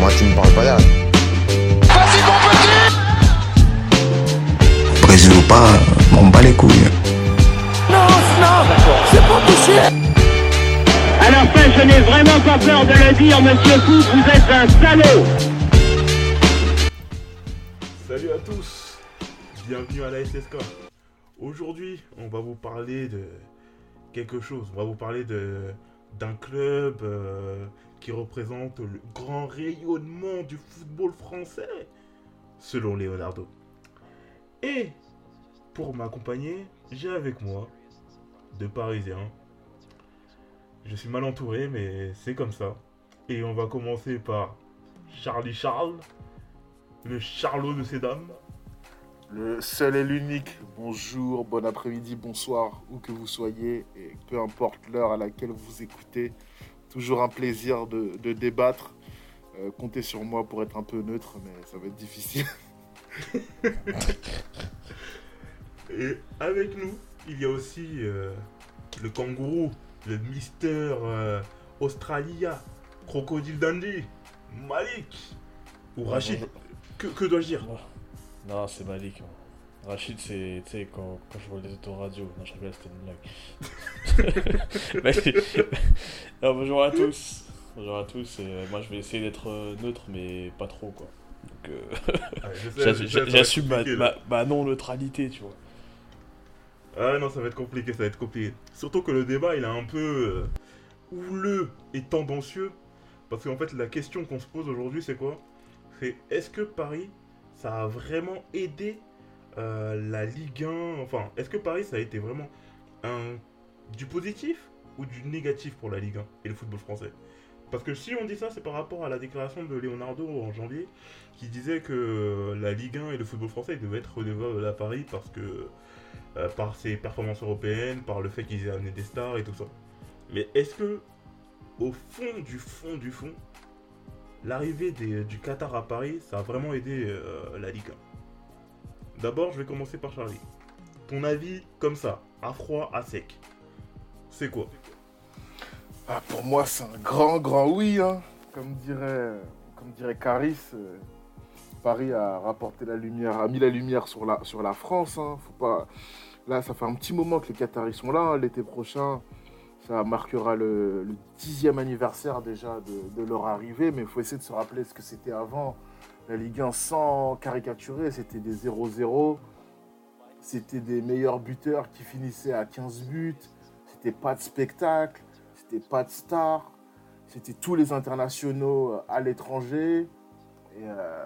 Moi, tu me parles pas là. Vas-y, mon petit Brésil ou pas, m'en bats les couilles. Non, non, c'est pas À la fin, je n'ai vraiment pas peur de le dire, monsieur Fou, vous êtes un salaud Salut à tous, bienvenue à la SSK. Aujourd'hui, on va vous parler de quelque chose. On va vous parler de d'un club euh, qui représente le grand rayonnement du football français, selon Leonardo. Et pour m'accompagner, j'ai avec moi deux Parisiens. Je suis mal entouré, mais c'est comme ça. Et on va commencer par Charlie Charles, le Charlot de ces dames. Le seul et l'unique. Bonjour, bon après-midi, bonsoir, où que vous soyez, et peu importe l'heure à laquelle vous écoutez. Toujours un plaisir de, de débattre. Euh, comptez sur moi pour être un peu neutre, mais ça va être difficile. Et avec nous, il y a aussi euh, le kangourou, le Mister euh, Australia, Crocodile Dundee, Malik ou Rachid. Que, que dois-je dire? Non, c'est Malik. moi. Rachid, c'est, tu sais, quand, quand je vois les autoradios. Non, je rigole, c'était une blague. Non, bonjour à tous. Bonjour à tous. Et, euh, moi, je vais essayer d'être euh, neutre, mais pas trop, quoi. Donc, euh, Ouais, être j'assume ma, non-neutralité, tu vois. Ah non, ça va être compliqué, ça va être compliqué. Surtout que le débat, il est un peu euh, houleux et tendancieux. Parce qu'en fait, la question qu'on se pose aujourd'hui, c'est quoi? C'est est-ce que Paris, ça a vraiment aidé la Ligue 1 Enfin, est-ce que Paris, ça a été vraiment du positif ou du négatif pour la Ligue 1 et le football français? Parce que si on dit ça, c'est par rapport à la déclaration de Leonardo en janvier, qui disait que la Ligue 1 et le football français devaient être redevables à Paris parce que euh, par ses performances européennes, par le fait qu'ils aient amené des stars et tout ça. Mais est-ce que, au fond du fond du fond, l'arrivée du Qatar à Paris, ça a vraiment aidé euh, la Ligue 1 D'abord, je vais commencer par Charlie. Ton avis, comme ça, à froid, à sec, c'est quoi? Ah, pour moi, c'est un grand, grand oui. hein. Comme dirait, comme Caris, euh, Paris a rapporté la lumière, a mis la lumière sur la, France. hein. Pas... Là, ça fait un petit moment que les Qataris sont là. hein. L'été prochain, ça marquera le, le dixième anniversaire déjà de, de leur arrivée. Mais il faut essayer de se rappeler ce que c'était avant. La Ligue 1 sans caricaturer, c'était des 0-0. C'était des meilleurs buteurs qui finissaient à 15 buts. C'était pas de spectacle. C'était pas de stars. C'était tous les internationaux euh, à l'étranger. Et euh,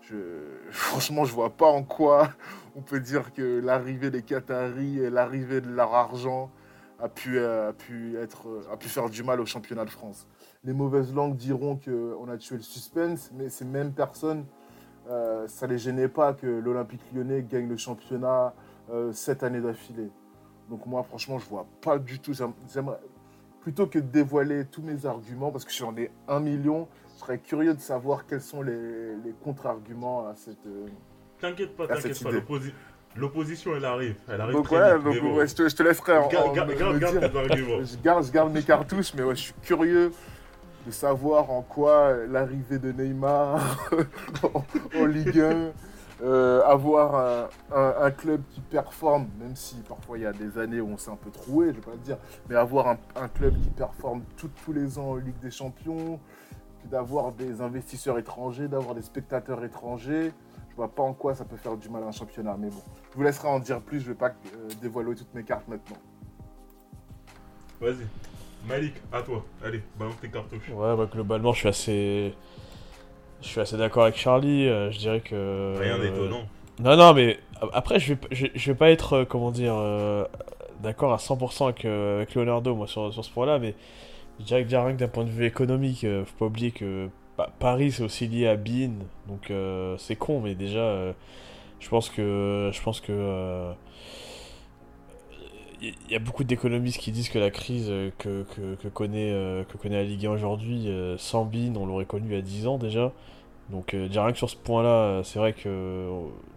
je, franchement, je vois pas en quoi on peut dire que l'arrivée des Qataris et l'arrivée de leur argent a pu, euh, être, a pu faire du mal au championnat de France. Les mauvaises langues diront qu'on a tué le suspense, mais ces mêmes personnes, euh, ça les gênait pas que l'Olympique lyonnais gagne le championnat euh, sept années d'affilée. Donc moi, franchement, je vois pas du tout. J'aimerais, plutôt que de dévoiler tous mes arguments, parce que j'en ai un million, je serais curieux de savoir quels sont les, les contre-arguments à cette. euh, T'inquiète pas, t'inquiète cette pas, l'opposition elle arrive. Elle arrive Donc très ouais, vite, donc ouais, je, te, je te laisserai en, Garde, en- garde, me- garde, me garde dire. tes arguments. Je garde, je garde mes cartouches, mais ouais, je suis curieux de savoir en quoi l'arrivée de Neymar en, Ligue 1, euh, avoir un, club qui performe, même si parfois il y a des années où on s'est un peu troué, je vais pas le dire, mais avoir un, club qui performe tout- tous les ans en Ligue des Champions, d'avoir des investisseurs étrangers, d'avoir des spectateurs étrangers. Je vois pas en quoi ça peut faire du mal à un championnat, mais bon. Je vous laisserai en dire plus, je vais pas euh, dévoiler toutes mes cartes maintenant. Vas-y. Malik, à toi. Allez, balance tes cartouches. Ouais, bah, globalement, je suis assez. Je suis assez d'accord avec Charlie. euh, je dirais que. Rien euh, d'étonnant. Non, non, mais après, je vais, je, je vais pas être, euh, comment dire, euh, d'accord à 100% avec, avec Leonardo, moi, sur, sur ce point-là, mais je dirais que déjà, rien que d'un point de vue économique, faut pas oublier que Pa- Paris, c'est aussi lié à Bean, donc c'est con, mais déjà, je pense que, je pense que, il y, a beaucoup d'économistes qui disent que la crise euh, que, que, connaît, euh, que connaît la Ligue 1 aujourd'hui, euh, sans Bean, on l'aurait connu il y a 10 ans déjà. Donc déjà rien que sur ce point-là, c'est vrai que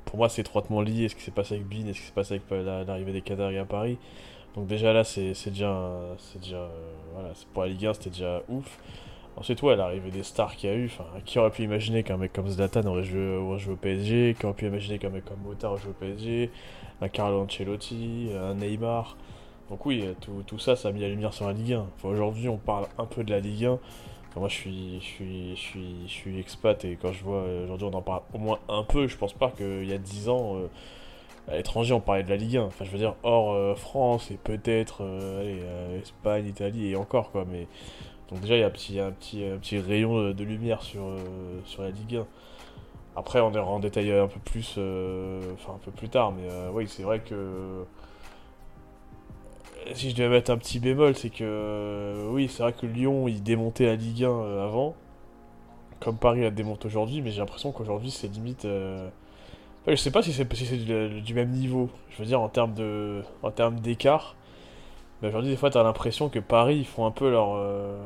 pour moi c'est étroitement lié ce qui s'est passé avec Bean et ce qui s'est passé avec la- l'arrivée des Qataris à Paris. Donc déjà là c'est déjà, c'est déjà voilà, pour la Ligue 1 c'était déjà ouf. Ensuite, ouais, l'arrivée des stars qu'il y a eu, enfin, qui aurait pu imaginer qu'un mec comme Zlatan aurait joué, au PSG, qui aurait pu imaginer qu'un mec comme Mota aurait joué au PSG, un Carlo Ancelotti, un Neymar. Donc oui, tout, tout ça, ça a mis la lumière sur la Ligue 1. Enfin, Aujourd'hui, on parle un peu de la Ligue 1. Enfin, moi, je suis, je, suis, je, suis, je suis expat et quand je vois euh, aujourd'hui, on en parle au moins un peu. Je pense pas qu'il y a 10 ans, euh, à l'étranger, on parlait de la Ligue 1. Enfin, je veux dire, hors euh, France et peut-être euh, Espagne, Italie et encore quoi. Mais donc déjà, il y a un petit, rayon de, lumière sur, euh, la Ligue 1. Après, on ira en détail un peu plus, euh, un peu plus tard, mais euh, oui, c'est vrai que si je devais mettre un petit bémol, c'est que oui, c'est vrai que Lyon, il démontait la Ligue 1 euh, avant, comme Paris la démonte aujourd'hui, mais j'ai l'impression qu'aujourd'hui, c'est limite. je sais pas si c'est du même niveau. Je veux dire en termes de, en termes d'écart. Mais aujourd'hui, des fois, t'as l'impression que Paris, ils font un peu leur. euh,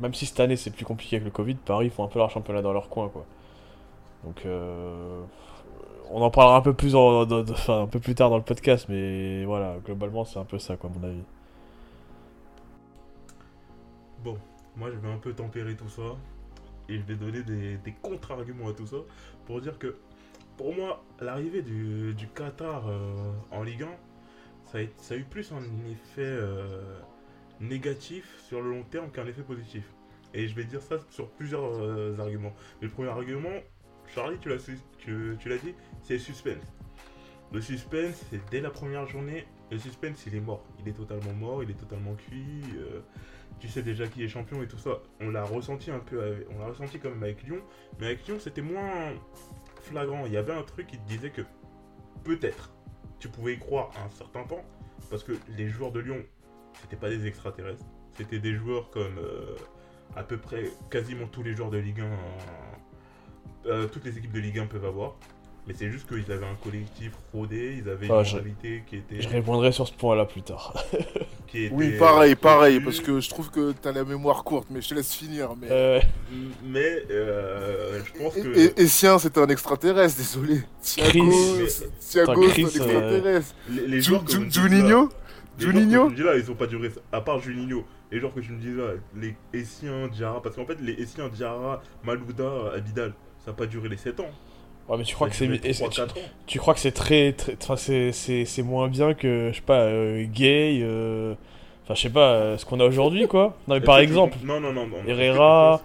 Même si cette année c'est plus compliqué avec le Covid, Paris, ils font un peu leur championnat dans leur coin, quoi. Donc, euh, on en parlera un peu plus, en- enfin, un peu plus tard dans le podcast, mais voilà, globalement, c'est un peu ça, quoi, à mon avis. Bon, moi je vais un peu tempérer tout ça et je vais donner des, des contre-arguments à tout ça pour dire que pour moi, l'arrivée du, du Qatar euh, en Ligue 1, ça a, eu plus un effet euh, négatif sur le long terme qu'un effet positif. Et je vais dire ça sur plusieurs euh, arguments. Le premier argument, Charlie, tu l'as tu, dit, c'est le suspense. Le suspense, c'est dès la première journée, le suspense il est mort. Il est totalement mort, il est totalement cuit. euh, tu sais déjà qui est champion et tout ça. On l'a ressenti un peu, avec- on l'a ressenti quand même avec Lyon, mais avec Lyon c'était moins flagrant. Il y avait un truc qui te disait que peut-être tu pouvais y croire à un certain temps, parce que les joueurs de Lyon, c'était pas des extraterrestres, c'était des joueurs comme euh, à peu près quasiment tous les joueurs de Ligue 1, euh, toutes les équipes de Ligue 1 peuvent avoir. Mais c'est juste qu'ils avaient un collectif rodé, ils avaient Ah, une je- mentalité qui était. Je répondrai sur ce point-là plus tard. qui était, Oui, pareil, pareil, plus- parce que je trouve que t'as la mémoire courte, mais je te laisse finir. Mais... Euh, Mais euh, je pense que. Et, et, et Sien, c'est un extraterrestre, désolé. Thiago, Chris. c'est- Thiago, Attends, c'est un Chris, euh, extraterrestre. les, les Ju- joueurs que Ju- Juninho les que Juninho tu me dis là, ils ont pas duré. À part Juninho, les joueurs que tu me dis là, les Essiens, Diarra. Parce qu'en fait, les Essiens, Diarra, Malouda, Abidal, ça n'a pas duré les 7 ans. Ouais, mais tu crois que c'est. tu, 3-4 ans. tu crois que c'est très. très enfin, c'est- c'est c'est moins bien que, je sais pas, euh, Gay, euh, enfin, je sais pas, euh, ce qu'on a aujourd'hui, quoi. Non, mais par que tu- exemple, Non, non, non. non. Herrera,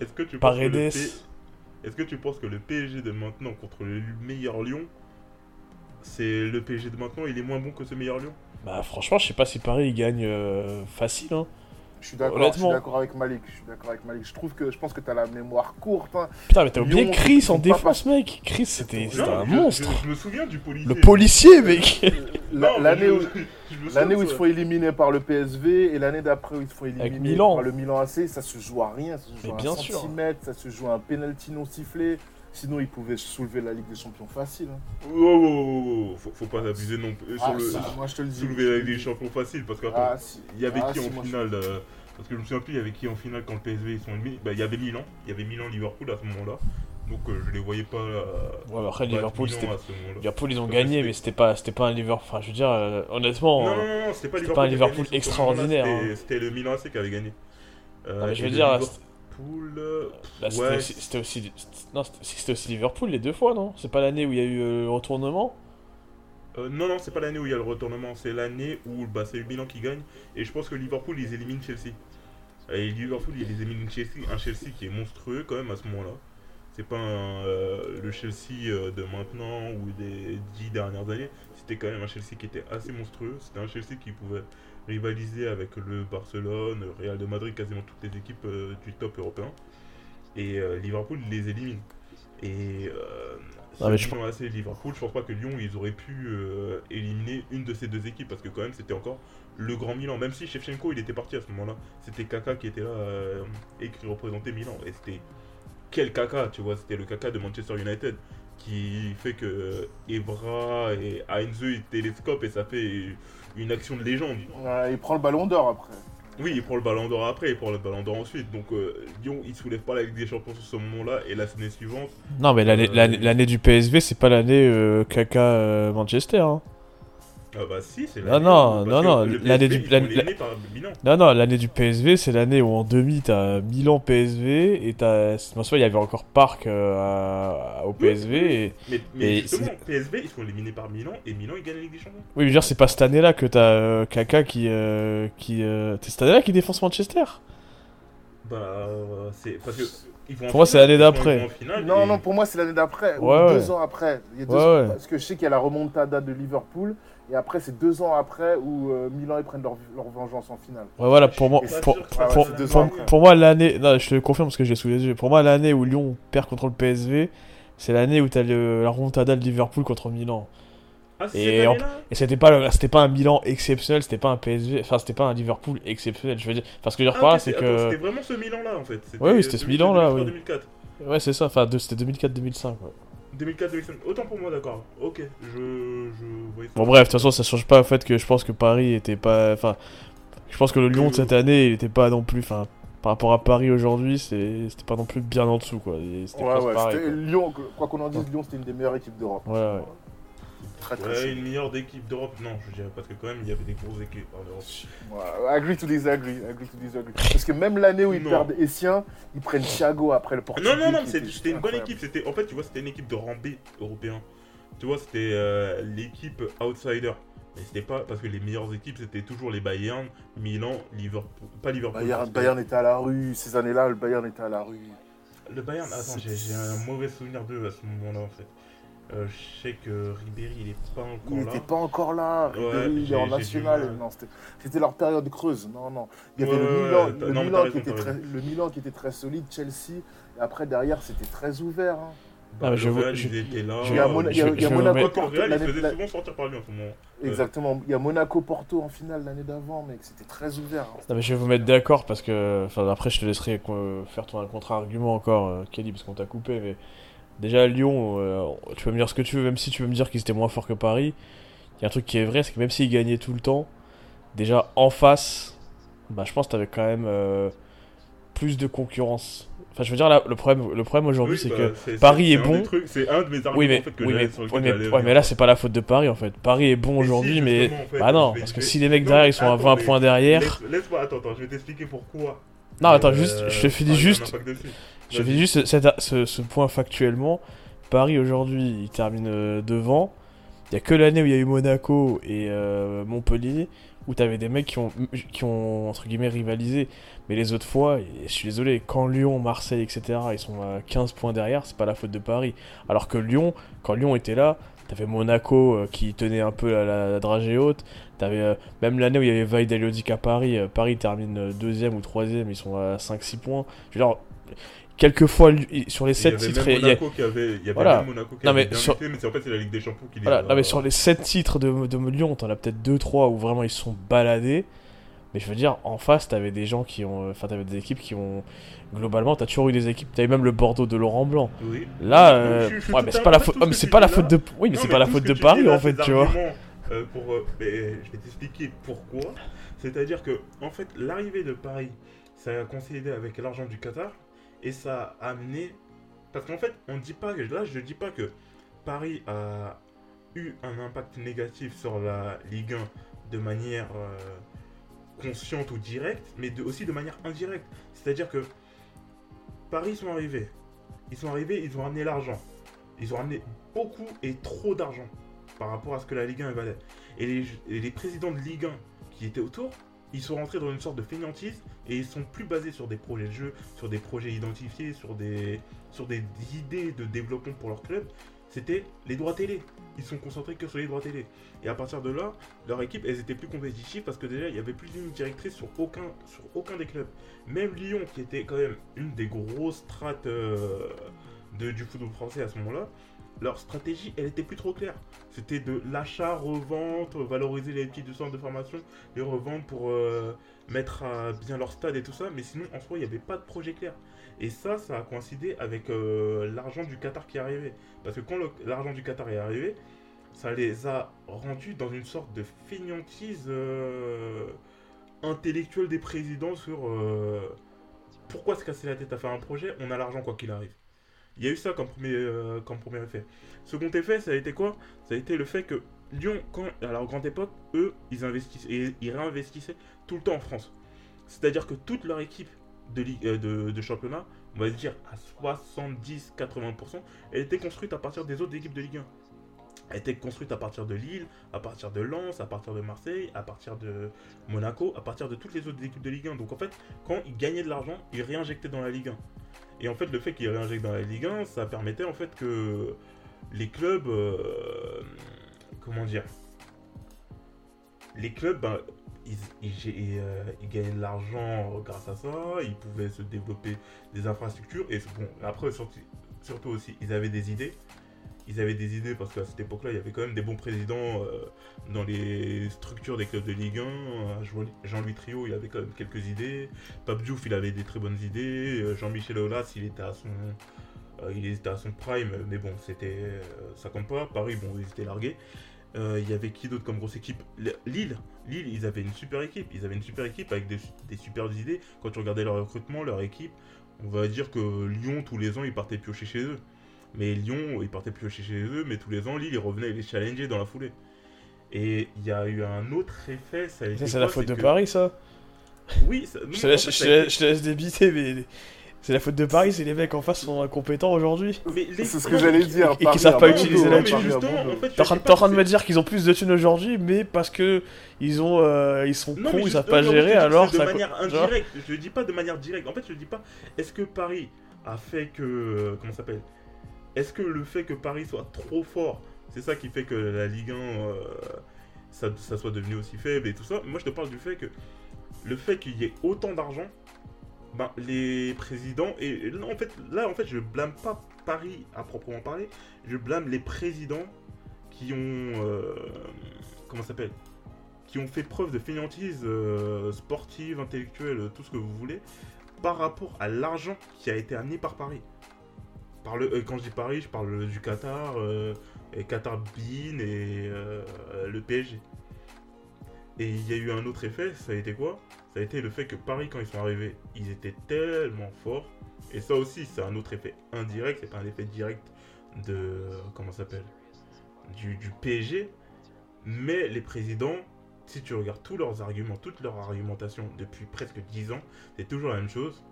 Est-ce que tu penses que le Paredes. P- Est-ce que tu penses que le PSG de maintenant contre le meilleur Lyon, c'est le PSG de maintenant, il est moins bon que ce meilleur Lyon? Bah, franchement, je sais pas si Paris il gagne euh, facile, hein. Je suis d'accord, je suis Honnêtement. d'accord avec Malik. Je suis d'accord avec Malik. Je trouve que je pense que t'as la mémoire courte. hein. Putain, mais t'as oublié Lyon, Chris en pas défense, mec. Chris, c'était un je- monstre. Je, je me souviens du policier. Le policier, mec. L'année où, l'année où ils se font éliminer par le PSV et l'année d'après où ils se font éliminer Milan. par le Milan AC, ça se joue à rien. Ça se joue Mais à bien un sûr. centimètre, ça se joue à un penalty non sifflé. Sinon, ils pouvaient soulever la Ligue des Champions facile. hein. Wow, wow, wow, wow, Faut, faut pas abuser non plus sur Ah, le si, moi je te le dis. soulever avec des champions faciles parce qu'attends, Ah, si. il y avait Ah, qui si, en moi, je- finale euh, Parce que je me souviens plus, il y avait qui en finale quand le PSV ils sont éliminés Bah, il y avait Milan, il y avait Milan-Liverpool à ce moment-là. Donc euh, je les voyais pas. euh, Ouais, après, Liverpool, Milan c'était. à ce moment-là. Liverpool, ils ont gagné, mais c'était pas, c'était pas un Liverpool. Enfin, je veux dire, euh, honnêtement. Non, euh, non, non, non, c'était pas c'était Liverpool. pas un Liverpool gagné, extraordinaire, C'était hein. c'était le Milan AC qui avait gagné. Euh, non, mais je et veux dire, Liverpool, c'était ouais, aussi, c'était aussi, non, c'était- c'était aussi Liverpool les deux fois, non? C'est pas l'année où il y a eu euh, le retournement? Euh, non, non, c'est pas l'année où il y a le retournement, c'est l'année où bah, c'est le Milan qui gagne. Et je pense que Liverpool, ils éliminent Chelsea. Et Liverpool, ils éliminent Chelsea, un Chelsea qui est monstrueux quand même à ce moment-là. C'est pas un, euh, le Chelsea de maintenant ou des dix dernières années. C'était quand même un Chelsea qui était assez monstrueux. C'était un Chelsea qui pouvait rivaliser avec le Barcelone, le Real de Madrid, quasiment toutes les équipes euh, du top européen. Et euh, Liverpool les élimine. Et euh, Ah, mais je AC et Liverpool, je pense pas que Lyon ils auraient pu euh, éliminer une de ces deux équipes parce que quand même c'était encore le grand Milan. Même si Shevchenko il était parti à ce moment-là, c'était Kaka qui était là euh, et qui représentait Milan. Et c'était quel Kaka, tu vois, c'était le Kaka de Manchester United qui fait que Evra et Heinze ils télescopent et ça fait une action de légende. Ouais, il prend le ballon d'or après. Oui, il prend le ballon d'or après, il prend le ballon d'or ensuite. Donc euh, Lyon, il soulève pas la Ligue des Champions sur ce moment-là. Et la l'année suivante, Non, mais l'année Euh, du PSV, c'est pas l'année euh, Kaka euh, Manchester. Hein. Ah bah si, c'est Non, l'année non, où- non, non, l'année du-. Non, non, l'année du PSV, c'est l'année où en demi, t'as Milan PSV et t'as. Soit il y avait encore Parc euh, au PSV. Et... Mais, mais Et justement, PSV, ils sont éliminés par Milan et Milan, ils gagnent la Ligue des Champions. Oui, veux dire, c'est pas cette année-là que t'as euh, Kaka qui. euh, qui euh, C'est cette année-là qui défonce Manchester Bah, euh, c'est parce que. Ils vont en Pour moi, c'est l'année d'après. Non, et- non, pour moi, c'est l'année d'après, ou Ouais, deux ouais. ans après. Il y a deux Ouais, ans- ouais. Parce que je sais qu'il y a la remontada de Liverpool, et après, c'est deux ans après où euh, Milan ils prennent leur, leur vengeance en finale. Ouais, voilà, pour moi. Pour, pour, pour- moi, l'année. Non, je te le confirme parce que j'ai sous les yeux. Pour moi, l'année où Lyon perd contre le PSV, c'est l'année où t'as le- la remontada de Liverpool contre Milan. Ah, c'est Et en- Et c'était pas, c'était pas un Milan exceptionnel, c'était pas un PSV, enfin c'était pas un Liverpool exceptionnel. Je veux dire, parce que je veux dire Ah, par là, ok, c'est que, C'était vraiment ce Milan-là en fait. Ouais, oui, c'était ce Milan-là, oui. 2004. ouais c'est ça, enfin de- c'était 2004-2005. Ouais. 2004-2005. Autant pour moi, d'accord. Ok, je. je. Bon bref, de toute façon ça change pas au fait que je pense que Paris était pas, enfin, je pense que le Lyon de cette année, il était pas non plus, enfin, par rapport à Paris aujourd'hui, c'est- c'était pas non plus bien en dessous quoi. Et Ouais, ouais, pareil. c'était Lyon, quoi qu'on en dise, Lyon, c'était une des meilleures équipes d'Europe. quoi. Ouais, ouais. Très, très Ouais, une meilleure d'équipe d'Europe, non, je dirais parce que quand même il y avait des grosses équipes en Europe. Ouais, agree to disagree, agree to disagree. Parce que même l'année où ils Non. perdent Essien, ils prennent Thiago après le Portugais. Non, non, non, c'était une bonne équipe. C'était, en fait, tu vois, c'était une équipe de rang B européen. Tu vois, c'était euh, l'équipe outsider. Mais c'était pas parce que les meilleures équipes c'était toujours les Bayern, Milan, Liverpool, pas Liverpool. Bayern, Bayern était à la rue, ces années-là, le Bayern était à la rue. Le Bayern, attends, j'ai un mauvais souvenir d'eux à ce moment-là en fait. Euh, je sais que Ribéry il est pas encore Il là. n'était pas encore là, Ouais, Ribéry, il est en national. Non, c'était- leur période creuse. Non, non. Il y avait Ouais, le, Milan, le, non, qui était très, raison. le Milan qui était très solide, Chelsea. Et après, derrière, c'était très ouvert. hein. Bah, Ah, je Real, je- ils étaient là. Il y a, Mona- je- il y il Monaco Porto Real, il l'année- se faisait la- souvent sortir par lui en ce moment. Exactement. Il y a Monaco Porto en finale l'année d'avant, mec. C'était très ouvert. hein. Non mais je vais vous mettre d'accord parce que, enfin après je te laisserai euh, faire ton contre-argument encore, euh, Kelly, parce qu'on t'a coupé, mais déjà Lyon, euh, tu peux me dire ce que tu veux, même si tu veux me dire qu'ils étaient moins forts que Paris, il y a un truc qui est vrai, c'est que même s'ils gagnaient tout le temps, déjà en face, bah je pense que t'avais quand même euh, plus de concurrence. Enfin je veux dire là, le problème, le problème aujourd'hui Oui, c'est bah, que Paris est bon. C'est un de mes arguments oui mais, en fait, que oui, mais, sur ouais, mais, ouais, mais là c'est pas la faute de Paris en fait. Paris est bon aujourd'hui, si, mais en fait, bah non, vais- parce que si les mecs Non, derrière ils sont à attends, 20 mais points derrière, Laisse- Laisse-moi, attends, attends, je vais t'expliquer pourquoi. Non attends Euh, juste, je te finis juste. Je fais Vas-y. juste ce, ce point factuellement. Paris aujourd'hui, il termine euh, devant. Il y a que l'année où il y a eu Monaco et euh, Montpellier où t'avais des mecs qui ont, qui ont entre guillemets rivalisé. Mais les autres fois, et je suis désolé, quand Lyon, Marseille, etc. ils sont à 15 points derrière, c'est pas la faute de Paris. Alors que Lyon, quand Lyon était là, t'avais Monaco qui tenait un peu la, la, la dragée haute. T'avais euh, même l'année où il y avait Vaid à Paris, euh, Paris termine euh, deuxième ou troisième, ils sont à 5-6 points. Je veux dire, quelquefois sur les Il y 7 avait titres, il y a- Monaco qui avait, il y avait Voilà. Monaco qui Non, avait mais sur- mais c'est en fait c'est la Ligue des Champions qui les Voilà, a- non mais sur les 7 titres de, de Lyon, t'en as peut-être 2-3 où vraiment ils sont baladés. Mais je veux dire, en face, t'avais des gens qui ont. Enfin, t'avais des équipes qui ont. Globalement, t'as toujours eu des équipes. T'avais même le Bordeaux de Laurent Blanc. Oui. Là, euh, je- je suis ouais, mais c'est pas la faute. oh, c'est pas la faute de. Oui, mais c'est pas la faute de Paris en fait, tu vois. Euh, pour, euh, je vais t'expliquer pourquoi. C'est-à-dire que, en fait, l'arrivée de Paris, ça a coïncidé avec l'argent du Qatar et ça a amené. Parce qu'en fait, on dit pas. Là, je dis pas que Paris a eu un impact négatif sur la Ligue 1 de manière euh, consciente ou directe, mais aussi de manière indirecte. C'est-à-dire que Paris sont arrivés. Ils sont arrivés, ils ont ramené l'argent. Ils ont ramené beaucoup et trop d'argent par rapport à ce que la Ligue 1 valait. Et les, présidents de Ligue 1 qui étaient autour, ils sont rentrés dans une sorte de fainéantise et ils sont plus basés sur des projets de jeu, sur des projets identifiés, sur des, idées de développement pour leur club. C'était les droits télé. Ils sont concentrés que sur les droits télé. Et à partir de là, leur équipe, elles étaient plus compétitives parce que déjà, il y avait plus d'une directrice sur aucun, des clubs. Même Lyon, qui était quand même une des grosses strates euh, du football français à ce moment-là, leur stratégie, elle était plus trop claire. C'était de l'achat, revente, valoriser les petits centres de formation, les revendre pour euh, mettre à bien leur stade et tout ça. Mais sinon, en soi, il n'y avait pas de projet clair. Et ça, ça a coïncidé avec euh, l'argent du Qatar qui est arrivé. Parce que quand l'argent du Qatar est arrivé, ça les a rendus dans une sorte de fainéantise euh, intellectuelle des présidents sur pourquoi se casser la tête à faire un projet, on a l'argent quoi qu'il arrive. Il y a eu ça comme premier, euh, comme premier effet. Second effet, ça a été quoi? Ça a été le fait que Lyon, quand, à leur grande époque, eux, ils investissaient et ils réinvestissaient tout le temps en France. C'est-à-dire que toute leur équipe de, ligue- euh, de, de championnat, on va dire à 70-80%, elle était construite à partir des autres équipes de Ligue 1. Elle était construite à partir de Lille, à partir de Lens, à partir de Marseille, à partir de Monaco, à partir de toutes les autres équipes de Ligue 1. Donc en fait, quand ils gagnaient de l'argent, ils réinjectaient dans la Ligue 1. Et en fait, le fait qu'ils réinjectent dans la Ligue 1, ça permettait en fait que les clubs. euh, comment dire Les clubs, ben, euh, ils gagnaient de l'argent grâce à ça, ils pouvaient se développer des infrastructures. Et bon, après, surtout aussi, ils avaient des idées. Ils avaient des idées parce qu'à cette époque-là, il y avait quand même des bons présidents euh, dans les structures des clubs de Ligue 1. Euh, Jean- Jean-Louis Trio, il avait quand même quelques idées. Pape Diouf, il avait des très bonnes idées. Euh, Jean-Michel Aulas, il était à son, euh, il était à son prime, mais bon, c'était, ça compte pas. Paris, bon, ils étaient largués. Il y avait qui d'autre comme grosse équipe? Le- Lille, Lille, ils avaient une super équipe. Ils avaient une super équipe avec des, des super idées. Quand tu regardais leur recrutement, leur équipe, on va dire que Lyon, tous les ans, ils partaient piocher chez eux. Mais Lyon, ils partaient piocher chez eux, mais tous les ans, Lille, ils revenaient et les challenger dans la foulée. Et il y a eu un autre effet, ça a été Ça, c'est la faute de que- Paris, ça. Oui, ça- non, Je te en laisse, fait, je ça te a été- laisse- je te laisse débiter, mais c'est la faute de Paris, c'est les mecs en face sont incompétents aujourd'hui. Mais les- C'est ce que j'allais dire. et qui Paris savent pas bon utiliser la fait, T'es en train, de me dire qu'ils ont plus de thunes aujourd'hui, mais parce que ils ont, euh, ils sont Non, cons, ils savent pas non, gérer, alors c'est ça. de manière genre- indirecte. Je le dis pas de manière directe. En fait, je le dis pas. Est-ce que Paris a fait que euh, comment ça s'appelle? Est-ce que le fait que Paris soit trop fort, c'est ça qui fait que la Ligue 1 euh, ça, soit devenu aussi faible et tout ça? Moi, je te parle du fait que le fait qu'il y ait autant d'argent, ben, les présidents et là, en fait, là, en fait, je blâme pas Paris à proprement parler. Je blâme les présidents qui ont euh, comment s'appelle? Qui ont fait preuve de fainéantise euh, sportive, intellectuelle, tout ce que vous voulez, par rapport à l'argent qui a été amené par Paris. Par euh, quand je dis Paris, je parle du Qatar, euh, et Qatar Bean et euh, le PSG. Et il y a eu un autre effet, ça a été quoi? Ça a été le fait que Paris, quand ils sont arrivés, ils étaient tellement forts. Et ça aussi, c'est un autre effet indirect, c'est pas un effet direct de. Comment s'appelle? Du, du PSG. Mais les présidents, si tu regardes tous leurs arguments, toute leur argumentation depuis presque 10 ans, c'est toujours la même chose.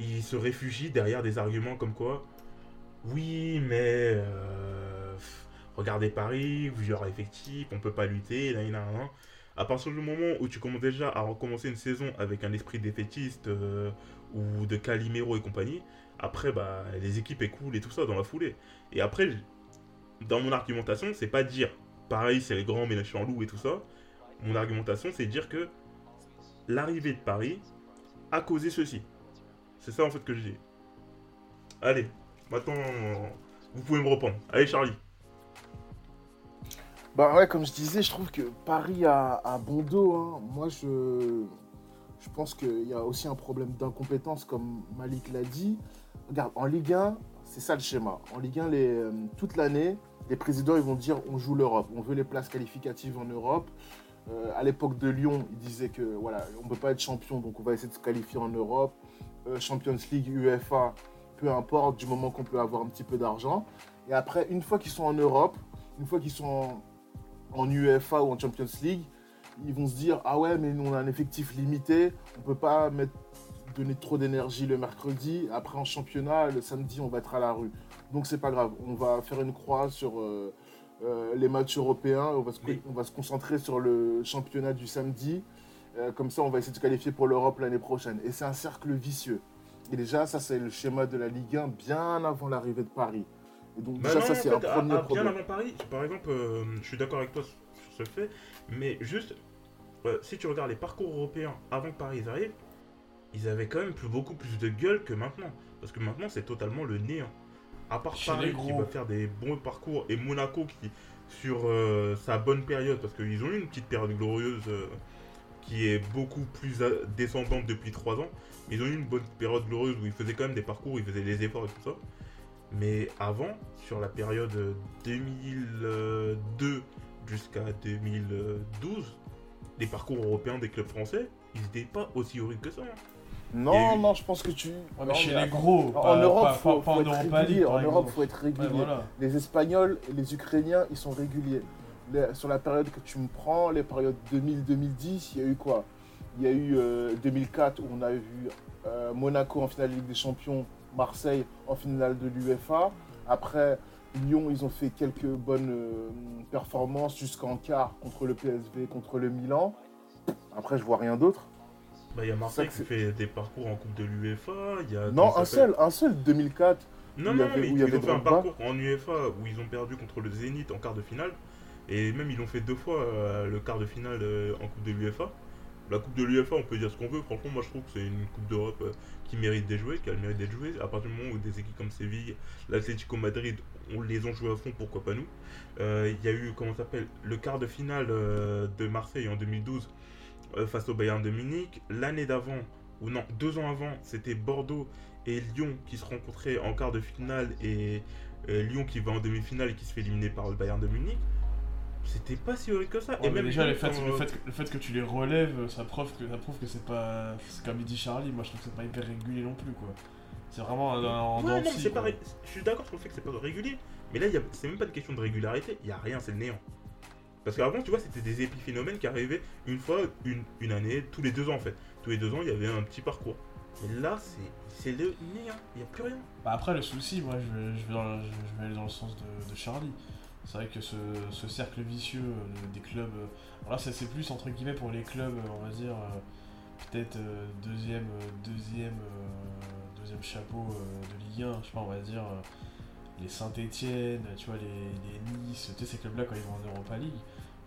Ils se réfugient derrière des arguments comme quoi, oui, mais euh, regardez Paris, leur effectif, on peut pas lutter, nan, nan, nan. À partir du moment où tu commences déjà à recommencer une saison avec un esprit défaitiste euh, ou de Calimero et compagnie, après, bah, les équipes écoulent et tout ça dans la foulée. Et après, dans mon argumentation, c'est pas dire Paris, c'est les grands méchants loups et tout ça. Mon argumentation, c'est dire que l'arrivée de Paris a causé ceci. C'est ça en fait que je dis. Allez, maintenant, vous pouvez me reprendre. Allez, Charlie. Bah ouais, comme je disais, je trouve que Paris a, bon dos. hein. Moi, je, je pense qu'il y a aussi un problème d'incompétence, comme Malik l'a dit. Regarde, en Ligue 1, c'est ça le schéma. En Ligue 1, les, euh, toute l'année, les présidents ils vont dire on joue l'Europe, on veut les places qualificatives en Europe. Euh, à l'époque de Lyon, ils disaient que voilà, on ne peut pas être champion, donc on va essayer de se qualifier en Europe. Euh, Champions League, UEFA, peu importe, du moment qu'on peut avoir un petit peu d'argent. Et après, une fois qu'ils sont en Europe, une fois qu'ils sont en, en UEFA ou en Champions League, ils vont se dire ah ouais mais nous on a un effectif limité, on peut pas mettre donner trop d'énergie le mercredi, après en championnat le samedi on va être à la rue. Donc c'est pas grave, on va faire une croix sur euh, euh, les matchs européens, on va, se, Oui. on va se concentrer sur le championnat du samedi, Euh, comme ça on va essayer de se qualifier pour l'Europe l'année prochaine. Et c'est un cercle vicieux. Et déjà ça c'est le schéma de la Ligue 1 bien avant l'arrivée de Paris. Et donc Bah déjà non, ça c'est un premier à- bien problème. avant Paris, par exemple, euh, je suis d'accord avec toi sur ce fait, mais juste, euh, si tu regardes les parcours européens avant que Paris arrive, ils avaient quand même plus, beaucoup plus de gueule que maintenant. Parce que maintenant, c'est totalement le néant. À part Chez Paris qui va faire des bons parcours et Monaco qui, sur euh, sa bonne période, parce qu'ils ont eu une petite période glorieuse euh, qui est beaucoup plus descendante depuis 3 ans, mais ils ont eu une bonne période glorieuse où ils faisaient quand même des parcours, ils faisaient des efforts et tout ça. Mais avant, sur la période 2002 jusqu'à 2012, les parcours européens des clubs français, ils n'étaient pas aussi horribles que ça. hein. Non, eu- non, je pense que tu. Ouais, mais chez mais les gros, En Europe, pas- faut, pas- pas faut en être régulier. En Europe, faut être régulier. Ouais, voilà. Les Espagnols et les Ukrainiens, ils sont réguliers. Les- sur la période que tu me prends, les périodes 2000-2010, il y a eu quoi? Il y a eu euh, 2004 où on a vu euh, Monaco en finale de Ligue des Champions, Marseille en finale de l'UEFA. Après, Lyon, ils ont fait quelques bonnes euh, performances jusqu'en quart contre le PSV, contre le Milan. Après, je vois rien d'autre. Bah, il y a Marseille qui fait des parcours en Coupe de l'UEFA. Non, un seul, un seul, 2004. Non, non, avait- mais ils avait ont fait un parcours en UEFA où ils ont perdu contre le Zénith en quart de finale. Et même ils l'ont fait deux fois euh, le quart de finale euh, en Coupe de l'UEFA. La Coupe de l'UEFA, on peut dire ce qu'on veut. Franchement, moi je trouve que c'est une Coupe d'Europe euh, qui mérite d'être jouée, qui a le mérite d'être jouée. À partir du moment où des équipes comme Séville, l'Atlético Madrid, on les ont joués à fond, pourquoi pas nous? Il y a eu, comment s'appelle, le quart de finale de Marseille en 2012 euh, face au Bayern de Munich. L'année d'avant, ou non, deux ans avant, c'était Bordeaux et Lyon qui se rencontraient en quart de finale et Lyon qui va en demi-finale et qui se fait éliminer par le Bayern de Munich. C'était pas si horrible que ça. Ouais, et même déjà, le fait, quand- le, fait, que- le fait que tu les relèves, ça prouve que, ça prouve que c'est pas. C'est comme il dit Charlie, moi je trouve que c'est pas hyper régulier non plus quoi. C'est vraiment un- en Ouais, non, c'est pas Je suis d'accord sur le fait que c'est pas régulier. Mais là, c'est même pas une question de régularité. Il y a rien, c'est le néant. Parce qu'avant, tu vois, c'était des épiphénomènes qui arrivaient une fois, une, une année, tous les deux ans en fait. Tous les deux ans, il y avait un petit parcours. Mais là, c'est c'est le néant. Il n'y a plus rien. Bah après, le souci, moi je vais, je vais, dans, le- je vais aller dans le sens de, de Charlie. C'est vrai que ce, ce cercle vicieux euh, des clubs. euh, alors là, ça, c'est plus entre guillemets pour les clubs, euh, on va dire, peut-être deuxième, deuxième, deuxième chapeau de Ligue 1, je sais pas, on va dire. les Saint-Etienne, tu vois, les, les Nice, tu sais, ces clubs-là quand ils vont en Europa League.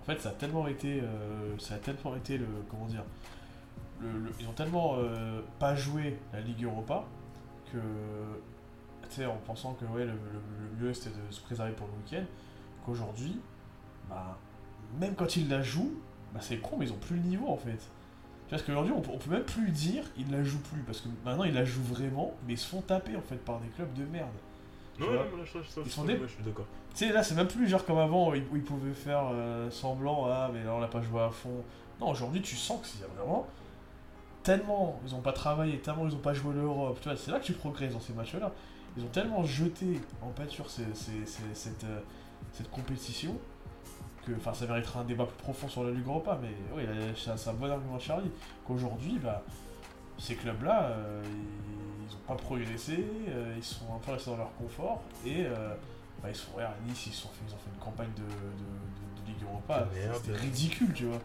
En fait, ça a tellement été, ça a tellement été le, comment dire, le- ils ont tellement pas joué la Ligue Europa que, tu sais, en pensant que ouais, le- le mieux c'était de se préserver pour le week-end, qu'aujourd'hui, bah, même quand ils la jouent, bah, c'est con, mais ils ont plus le niveau en fait. Tu vois, parce qu'aujourd'hui, on, peut- on peut même plus dire ils la jouent plus, parce que maintenant ils la jouent vraiment, mais ils se font taper en fait par des clubs de merde. Non, là, ouais, des- je suis d'accord. Tu sais, là, c'est même plus genre comme avant où ils, où ils pouvaient faire euh, semblant, ah, mais là, on l'a pas joué à fond. Non, aujourd'hui, tu sens que c'est vraiment tellement ils ont pas travaillé, tellement ils ont pas joué l'Europe. Tu vois, c'est là que tu progresses dans ces matchs-là. Ils ont tellement jeté en pâture ces- ces- ces- cette, euh, cette compétition que, enfin, ça méritera un débat plus profond sur la Ligue Europa, mais oui, c'est un bon argument de Charlie. Qu'aujourd'hui, bah, ces clubs-là, euh, ils ont pas progressé, euh, ils sont un peu restés dans leur confort et. euh, bah, ils sont ouais, à Nice, ils, sont fait, ils ont fait une campagne de, de, de- de Ligue Europa. C'était ridicule, tu vois.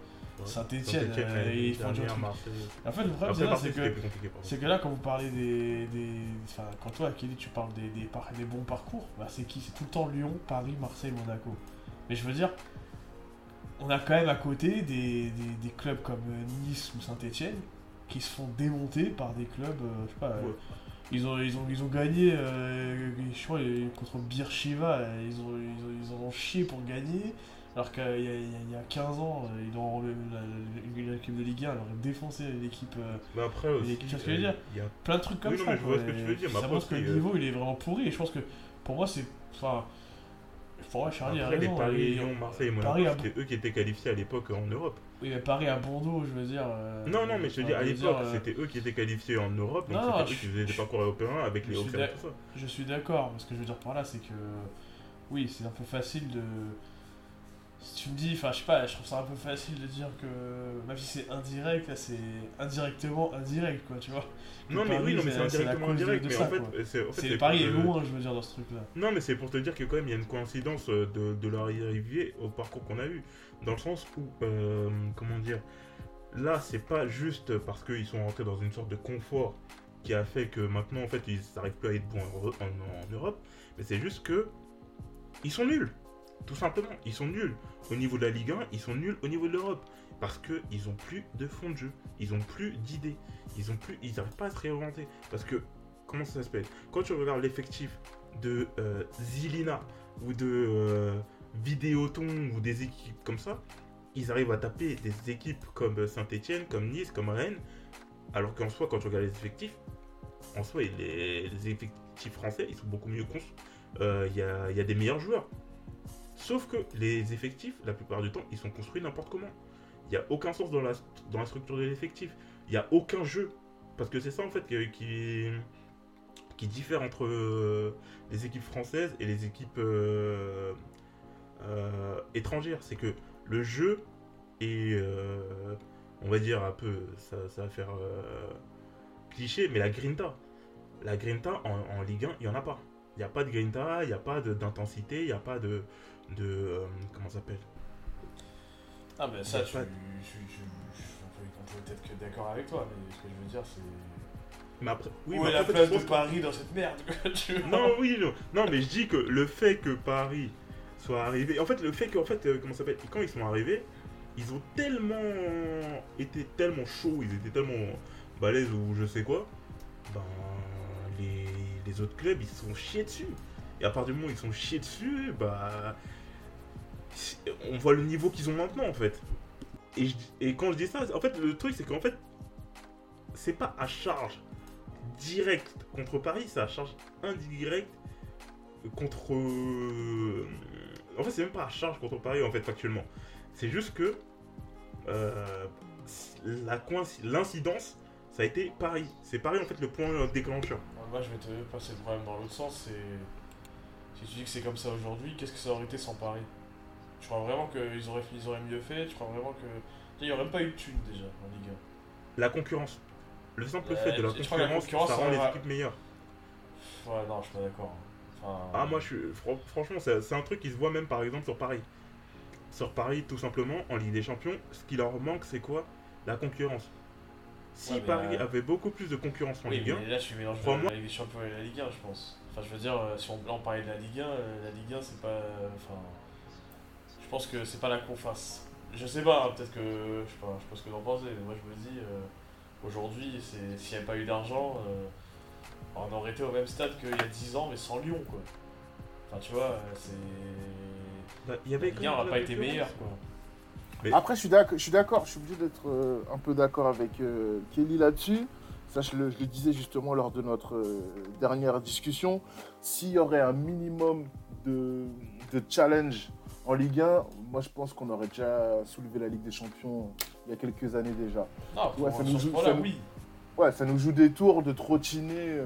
Saint-Etienne, Saint-Étienne, euh, ils font du. En fait, le problème, c'est que, c'est que là, quand vous parlez des. des enfin, quand toi, Kelly, tu parles des, des, par- des bons parcours, bah, c'est qui? C'est tout le temps Lyon, Paris, Marseille, Monaco. Mais je veux dire, on a quand même à côté des, des, clubs comme euh, Nice ou Saint-Etienne qui se font démonter par des clubs, euh, je sais pas. euh, Ouais. ils ont, ils, ont, ils ont gagné, euh, je crois, contre euh, ils, ont, ils, ont, ils en ont chié pour gagner. Alors qu'il y, a- il y a- il y a 15 ans, euh, ils ont l'équipe de Ligue 1, elle aurait défoncé l'équipe. euh, Mais après aussi, tu vois ce que je veux euh, dire il y a plein de trucs comme Oui, non, ça. mais je quoi, vois ce que tu veux dire, mais Ça après montre que le niveau il est vraiment pourri. Et je pense que pour moi, c'est. Enfin. Pour moi, Charlie a Après, les raison. Paris, et- Lyon, Marseille et Paris Monaco, a- c'était eux qui étaient qualifiés à l'époque en Europe. Oui, mais Paris à Bordeaux, je veux dire. euh, Non, non, mais je dis, enfin, à veux l'époque, dire, euh, c'était eux qui étaient qualifiés en Europe, donc Non, non, c'était eux je- qui faisaient des parcours européens avec les Auxerre. Je suis d'accord, mais ce que je veux dire par là, c'est que. Oui, c'est un peu facile de. Si tu me dis, enfin, je sais pas, je trouve ça un peu facile de dire que. Même si c'est indirect, là, c'est indirectement indirect, quoi, tu vois. Non, mais oui, non, mais c'est indirectement indirect, mais en fait, c'est Paris pour est loin, je veux dire, dans ce truc-là. Non, mais c'est pour te dire que quand même, il y a une coïncidence euh, de, de leur arrivée au parcours qu'on a eu. Dans le sens où, euh, comment dire, là, c'est pas juste parce qu'ils sont rentrés dans une sorte de confort qui a fait que maintenant, en fait, ils n'arrivent plus à être bons en, en- en Europe, mais c'est juste que ils sont nuls. Tout simplement, ils sont nuls. Au niveau de la Ligue 1, ils sont nuls au niveau de l'Europe. Parce qu'ils ont plus de fond de jeu. Ils ont plus d'idées. Ils ont plus. Ils n'arrivent pas à se réinventer. Parce que, comment ça s'appelle? Quand tu regardes l'effectif de euh, Zilina ou de euh, Vidéoton ou des équipes comme ça, ils arrivent à taper des équipes comme Saint-Etienne, comme Nice, comme Rennes. Alors qu'en soi, quand tu regardes les effectifs, en soi, les, effectifs français, ils sont beaucoup mieux cons. Euh, il y a des meilleurs joueurs. Sauf que les effectifs, la plupart du temps, ils sont construits n'importe comment. Il n'y a aucun sens dans la, dans la structure de l'effectif. Il n'y a aucun jeu. Parce que c'est ça en fait qui, qui, diffère entre euh, les équipes françaises et les équipes euh, euh, étrangère. C'est que le jeu est, on va dire un peu, ça, va faire cliché, mais la grinta. La grinta en Ligue 1, il n'y en a pas. Il n'y a pas de grinta, il n'y a pas d'intensité, il n'y a pas de... de euh, comment ça s'appelle? Ah, mais ça, tu. je- je- je- peut- peut-être que d'accord avec toi, mais ce que je veux dire, c'est. Mais après, oui, Où mais est la en fait, place de Paris dans cette merde quoi, tu vois? Non, oui, non. non, mais je dis que le fait que Paris soit arrivé. En fait, le fait qu'en fait, euh, comment ça s'appelle? Quand ils sont arrivés, ils ont tellement été tellement chauds, ils étaient tellement balèzes ou je sais quoi. Ben, les, autres clubs, ils sont chiés dessus. Et à partir du moment où ils sont chiés dessus, bah. On voit le niveau qu'ils ont maintenant, en fait. Et, quand je dis ça, en fait, le truc, c'est qu'en fait, c'est pas à charge direct contre Paris, c'est à charge indirecte contre. euh, En fait, c'est même pas à charge contre Paris, en fait, factuellement. C'est juste que. euh, L'incidence, ça a été Paris. C'est Paris, en fait, le point déclencheur. Moi, je vais te passer le problème dans l'autre sens. C'est si tu dis que c'est comme ça aujourd'hui, qu'est-ce que ça aurait été sans Paris? Tu crois vraiment qu'ils auraient, ils auraient mieux fait? Tu crois vraiment que il n'y aurait même pas eu de thunes déjà en Ligue La concurrence. Le simple fait de la la concurrence, concurrence, ça rend les équipes meilleures. 1 Ouais, non, je suis pas d'accord. Enfin, Ah, moi, je suis. fran- Franchement, c'est un truc qui se voit même par exemple sur Paris. Sur Paris, tout simplement, en Ligue des Champions, ce qui leur manque, c'est quoi? La concurrence. Si Ouais, Paris euh, avait beaucoup plus de concurrence en Oui, Ligue 1, mais là tu mélanges Crois-moi. la Ligue des Champions et la Ligue 1, je pense. Enfin, je veux dire, euh, si on, là, on parlait de la Ligue 1, euh, la Ligue 1 c'est pas. Enfin. Je pense que c'est pas la confiance. Je sais pas, hein, peut-être que. Je sais pas, je sais pas ce que vous en pensez, mais moi je me dis, euh, aujourd'hui, s'il n'y avait pas eu d'argent, euh, on aurait été au même stade qu'il y a 10 ans, mais sans Lyon, quoi. Enfin, tu vois, c'est. bah, y La avait Ligue 1 quand n'aurait pas la été meilleure, quoi. Mais- Après, je suis d'accord, je suis d'accord, je suis obligé d'être euh, un peu d'accord avec euh, Kelly là-dessus. Ça, je le, je le disais justement lors de notre euh, dernière discussion. S'il y aurait un minimum de, de challenge en Ligue 1, moi je pense qu'on aurait déjà soulevé la Ligue des Champions il y a quelques années déjà. Ouais, ça nous joue- ça nous- oui. Ouais, ça nous joue des tours de trottiner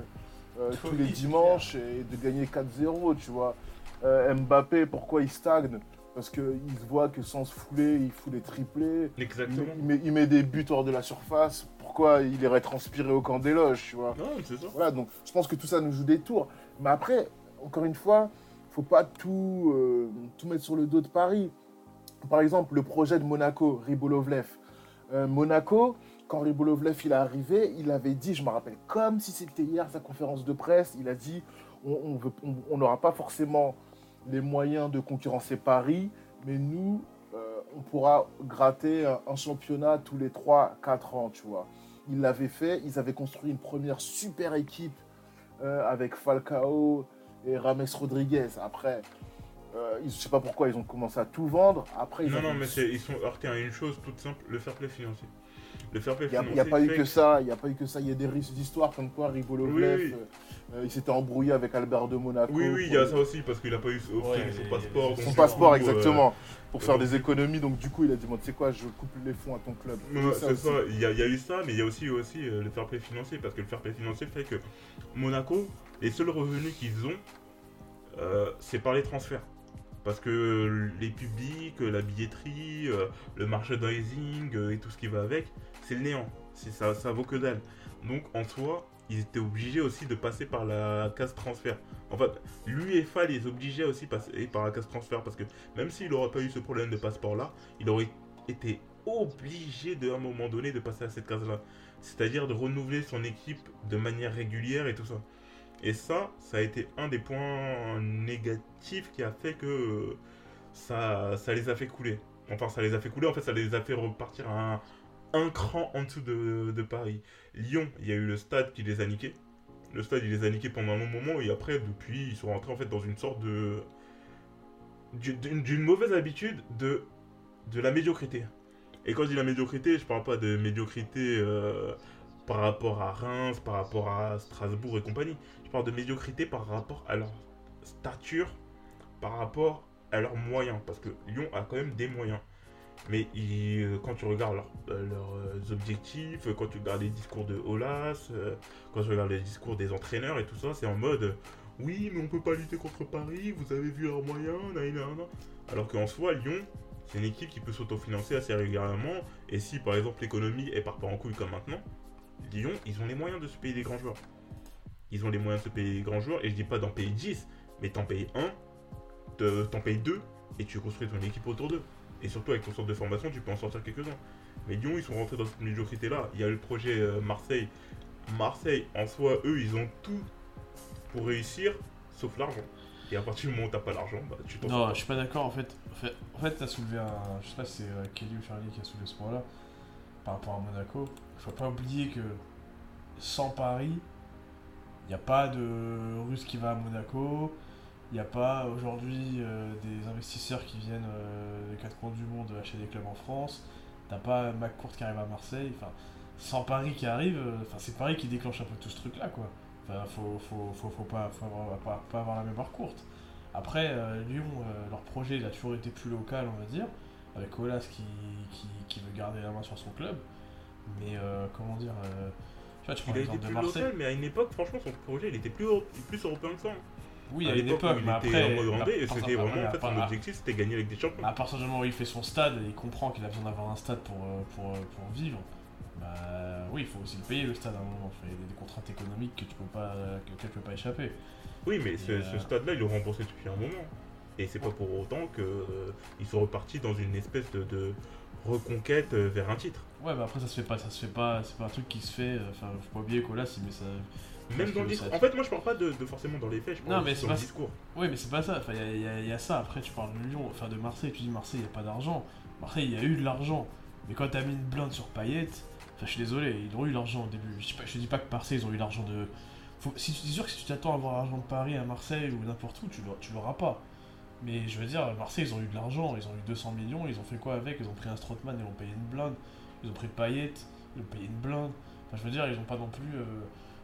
tous les dimanches et de gagner 4-0, tu vois. Mbappé, pourquoi il stagne? Parce qu'il voit que sans se fouler, il fout des triplés. Il, Exactement. il met, il met des buts hors de la surface. Pourquoi il irait transpirer au camp des loges, tu vois Non, c'est ça. Voilà, donc je pense que tout ça nous joue des tours. Mais après, encore une fois, faut pas tout, euh, tout mettre sur le dos de Paris. Par exemple, le projet de Monaco, Ribolovlev. Euh, Monaco, quand Ribolovlev il est arrivé, il avait dit, je me rappelle comme si c'était hier sa conférence de presse, il a dit on on veut- on- on n'aura pas forcément les moyens de concurrencer Paris, mais nous, euh, on pourra gratter un, championnat tous les 3-4 ans, tu vois. Ils l'avaient fait, ils avaient construit une première super équipe euh, avec Falcao et Rames Rodriguez. Après, euh, je sais pas pourquoi ils ont commencé à tout vendre. Après, ils Non, non, mais ils sont heurtés à une chose toute simple le fair play financier. Le fair play Il n'y a, pas eu que ça, il n'y a pas eu que ça. Il y a des risques d'histoire comme quoi Ribolovlev, Oui, oui. euh, euh, il s'était embrouillé avec Albert de Monaco. Oui, oui, il y a ça aussi parce qu'il a pas eu Ouais, son passeport. Son passeport, coup, euh, exactement, pour faire des économies. Donc du coup, il a dit, bon, tu sais quoi, je coupe les fonds à ton club. Ouais, Il y a c'est ça, il y, a, il y a eu ça, mais il y a aussi, aussi euh, le fair play financier, parce que le fair play financier fait que Monaco, les seuls revenus qu'ils ont, euh, c'est par les transferts. Parce que les publics, la billetterie, euh, le merchandising euh, et tout ce qui va avec, c'est le néant. Ça, vaut que dalle. Donc en soi, ils étaient obligés aussi de passer par la case transfert. En fait, l'UEFA les obligeait aussi à passer par la case transfert parce que même s'il n'aurait pas eu ce problème de passeport là, il aurait été obligé de, un moment donné de passer à cette case-là. C'est-à-dire de renouveler son équipe de manière régulière et tout ça. Et ça, ça a été un des points négatifs qui a fait que euh, ça, ça les a fait couler. Enfin, ça les a fait couler, en fait, ça les a fait repartir un, un cran en dessous de, Paris. Lyon, il y a eu le stade qui les a niqués. Le stade, il les a niqués pendant un long moment, et après, depuis, ils sont rentrés en fait dans une sorte de. d'une mauvaise habitude de, de la médiocrité. Et quand je dis la médiocrité, je parle pas de médiocrité euh, par rapport à Reims, par rapport à Strasbourg et compagnie. Je parle de médiocrité par rapport à leur stature, par rapport à leurs moyens. Parce que Lyon a quand même des moyens. Mais euh, quand tu regardes euh, leurs euh, objectifs, quand tu regardes les discours de Olas, quand tu regardes les discours des entraîneurs et tout ça, c'est en mode oui, mais on peut pas lutter contre Paris, vous avez vu leurs moyens. Alors qu'en soi, Lyon, c'est une équipe qui peut s'autofinancer assez régulièrement. Et si par exemple l'économie elle part pas en couille comme maintenant, Lyon, ils ont les moyens de se payer des grands joueurs. Ils ont les moyens de se payer des grands joueurs, et je dis pas d'en payer 10, mais t'en payes 1, te- t'en payes 2, et tu construis ton équipe autour d'eux. Et surtout avec ton centre de formation, tu peux en sortir quelques-uns. Mais Lyon, ils sont rentrés dans cette médiocrité-là. Il y a le projet euh, Marseille. Marseille, en soi, eux, ils ont tout pour réussir, sauf l'argent. Et à partir du moment où t'as pas l'argent, bah, tu t'en Non, je suis pas d'accord en fait. En fait, en fait t'as soulevé un. Je sais pas si c'est euh, Kelly ou Charlie qui a soulevé ce point-là par rapport à Monaco. Faut pas oublier que sans Paris, il n'y a pas de Russe qui va à Monaco. Il n'y a pas aujourd'hui euh, des investisseurs qui viennent euh, des quatre coins du monde acheter des clubs en France. T'as pas McCourt qui arrive à Marseille. Enfin, sans Paris qui arrive, euh, c'est Paris qui déclenche un peu tout ce truc-là, quoi. Enfin, faut, faut, faut, faut pas, faut avoir, pas, pas avoir la mémoire courte. Après, Lyon, leur projet, il a toujours été plus local, on va dire, avec Olas qui, qui, qui veut garder la main sur son club. Mais euh, comment dire, euh, tu vois, tu prends Il l'exemple de plus Marseille. local, mais à une époque, franchement, son projet, il était plus, plus européen que ça. Oui, à à une époque, il mais était après, en mode à Vendée, et c'était après, vraiment, en fait, son objectif, c'était gagner avec des champions. À partir du moment où il fait son stade et il comprend qu'il a besoin d'avoir un stade pour, euh, pour, euh, pour vivre, bah oui, il faut aussi le payer le stade à un moment. Il y a des contraintes économiques que tu peux pas, que tu peux pas échapper. Oui, mais ce, Et, ce euh, stade-là, ils l'ont remboursé depuis un moment. Et c'est pas pour autant qu'ils sont repartis dans une espèce de, de reconquête euh, vers un titre. Ouais, bah après ça se fait pas, ça se fait pas, c'est pas un truc qui se fait. euh, Enfin, faut pas oublier qu'Olas il met ça. Même dans le discours. En fait, moi, je parle pas de, de forcément dans les faits, je Non, parle mais aussi c'est dans le pas- discours. Oui, mais c'est pas ça. Enfin, il y a, y y ça. Après, tu parles de Lyon, enfin de Marseille. Tu dis Marseille, il n'y a pas d'argent. Marseille, il y a eu de l'argent. Mais quand t'as mis une blinde sur Payet, enfin, je suis désolé, ils ont eu l'argent au début. Je, sais pas, je te dis pas que Marseille, ils ont eu l'argent de. Faut, si tu es sûr que si tu t'attends à avoir l'argent de Paris à Marseille ou n'importe où, tu l'auras pas. Mais je veux dire, Marseille, ils ont eu de l'argent. Ils ont eu 200 millions. Ils ont fait quoi avec? Ils ont pris un Strootman, ils ont payé une blinde. Ils ont pris Payet, ils ont payé une blinde. Enfin, je veux dire, ils ont pas non plus euh,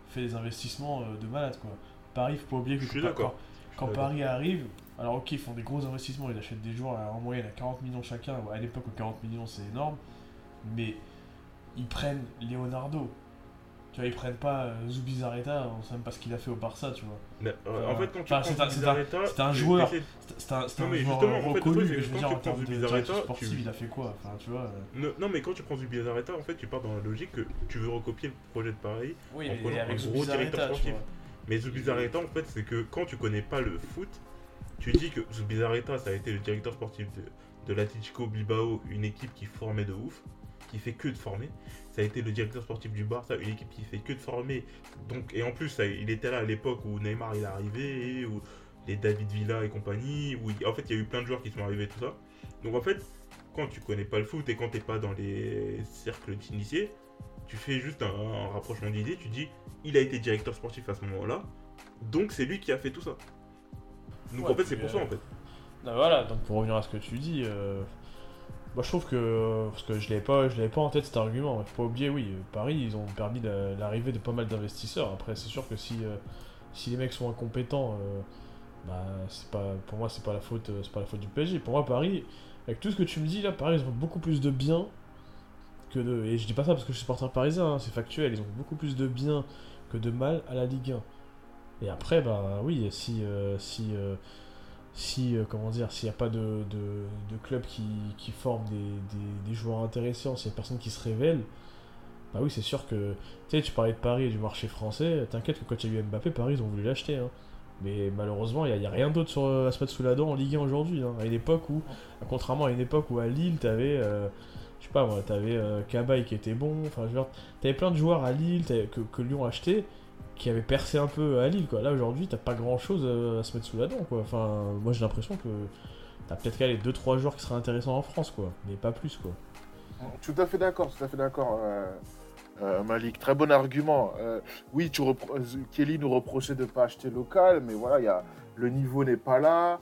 fait des investissements euh, de malade, quoi. Paris, faut pas oublier que Je suis quand- d'accord. quand suis Paris arrive, alors ok, ils font des gros investissements, ils achètent des joueurs en moyenne à 40 millions chacun. À l'époque, 40 millions c'est énorme, mais ils prennent Leonardo. Tu vois, ils prennent pas euh, Zubizarreta, on sait même pas ce qu'il a fait au Barça, tu vois. Mais, euh, en fait, quand tu Enfin, prends Zubizarreta, un- c'est un tu- joueur. c'est un, Non, mais joueur justement, en fait, je veux quand dire, tu en prends termes de Zubizarreta, direction sportive, tu- il a fait quoi? Enfin, tu vois. euh, Non, mais quand tu prends Zubizarreta, en fait, tu pars dans la logique que tu veux recopier le projet de Paris. Oui, En prenant avec un gros directeur tu sportif. Mais Zubizarreta, en fait, c'est que quand tu connais pas le foot, tu dis que Zubizarreta, ça a été le directeur sportif de, de l'Atletico Bilbao, une équipe qui formait de ouf, qui fait que de former. Ça a été le directeur sportif du Barça, une équipe qui fait que de former. Donc, et en plus, ça- il était là à l'époque où Neymar il est arrivé, où les David Villa et compagnie, où il- en fait il y a eu plein de joueurs qui sont arrivés, tout ça. Donc en fait, quand tu connais pas le foot et quand t'es pas dans les cercles d'initiés, tu fais juste un, un rapprochement d'idées, tu dis il a été directeur sportif à ce moment-là, donc c'est lui qui a fait tout ça. Donc Ouais, en fait c'est pour ça euh, en fait. Non, voilà, donc pour revenir à ce que tu dis, euh, moi je trouve que, parce que je l'avais pas, je l'avais pas en tête cet argument, il faut pas oublier, oui, euh, Paris, ils ont permis la- l'arrivée de pas mal d'investisseurs, après c'est sûr que si, euh, si les mecs sont incompétents, euh, bah, c'est pas, pour moi c'est pas la faute, euh, c'est pas la faute du PSG, pour moi Paris, avec tout ce que tu me dis là, Paris ils ont beaucoup plus de bien que de, et je dis pas ça parce que je suis supporter parisien, hein, c'est factuel, ils ont beaucoup plus de bien que de mal à la Ligue 1. Et après, bah oui, si, euh, si, euh, si euh, comment dire, s'il n'y a pas de, club qui, forme des, joueurs intéressants, s'il n'y a personne qui se révèle, bah oui, c'est sûr que. Tu sais, tu parlais de Paris et du marché français, t'inquiète que quand il y a eu Mbappé, Paris, ils ont voulu l'acheter. hein. Mais malheureusement, il n'y a, rien d'autre sur, euh, à se sous la dent en Ligue 1 aujourd'hui. hein. À une époque où, contrairement à une époque où à Lille, t'avais. euh, je sais pas moi, t'avais euh, qui était bon, enfin, je veux t'avais plein de joueurs à Lille que, que Lyon achetait qui avaient percé un peu à Lille, quoi. Là, aujourd'hui, t'as pas grand chose à se mettre sous la dent, quoi. Enfin, moi, j'ai l'impression que t'as peut-être qu'à les 2-3 joueurs qui seraient intéressants en France, quoi. Mais pas plus, quoi. Tout à fait d'accord, tout à fait d'accord, euh, euh, Malik. Très bon argument. Euh, oui, euh, Kelly nous reprochait de ne pas acheter local, mais voilà, il y a, le niveau n'est pas là.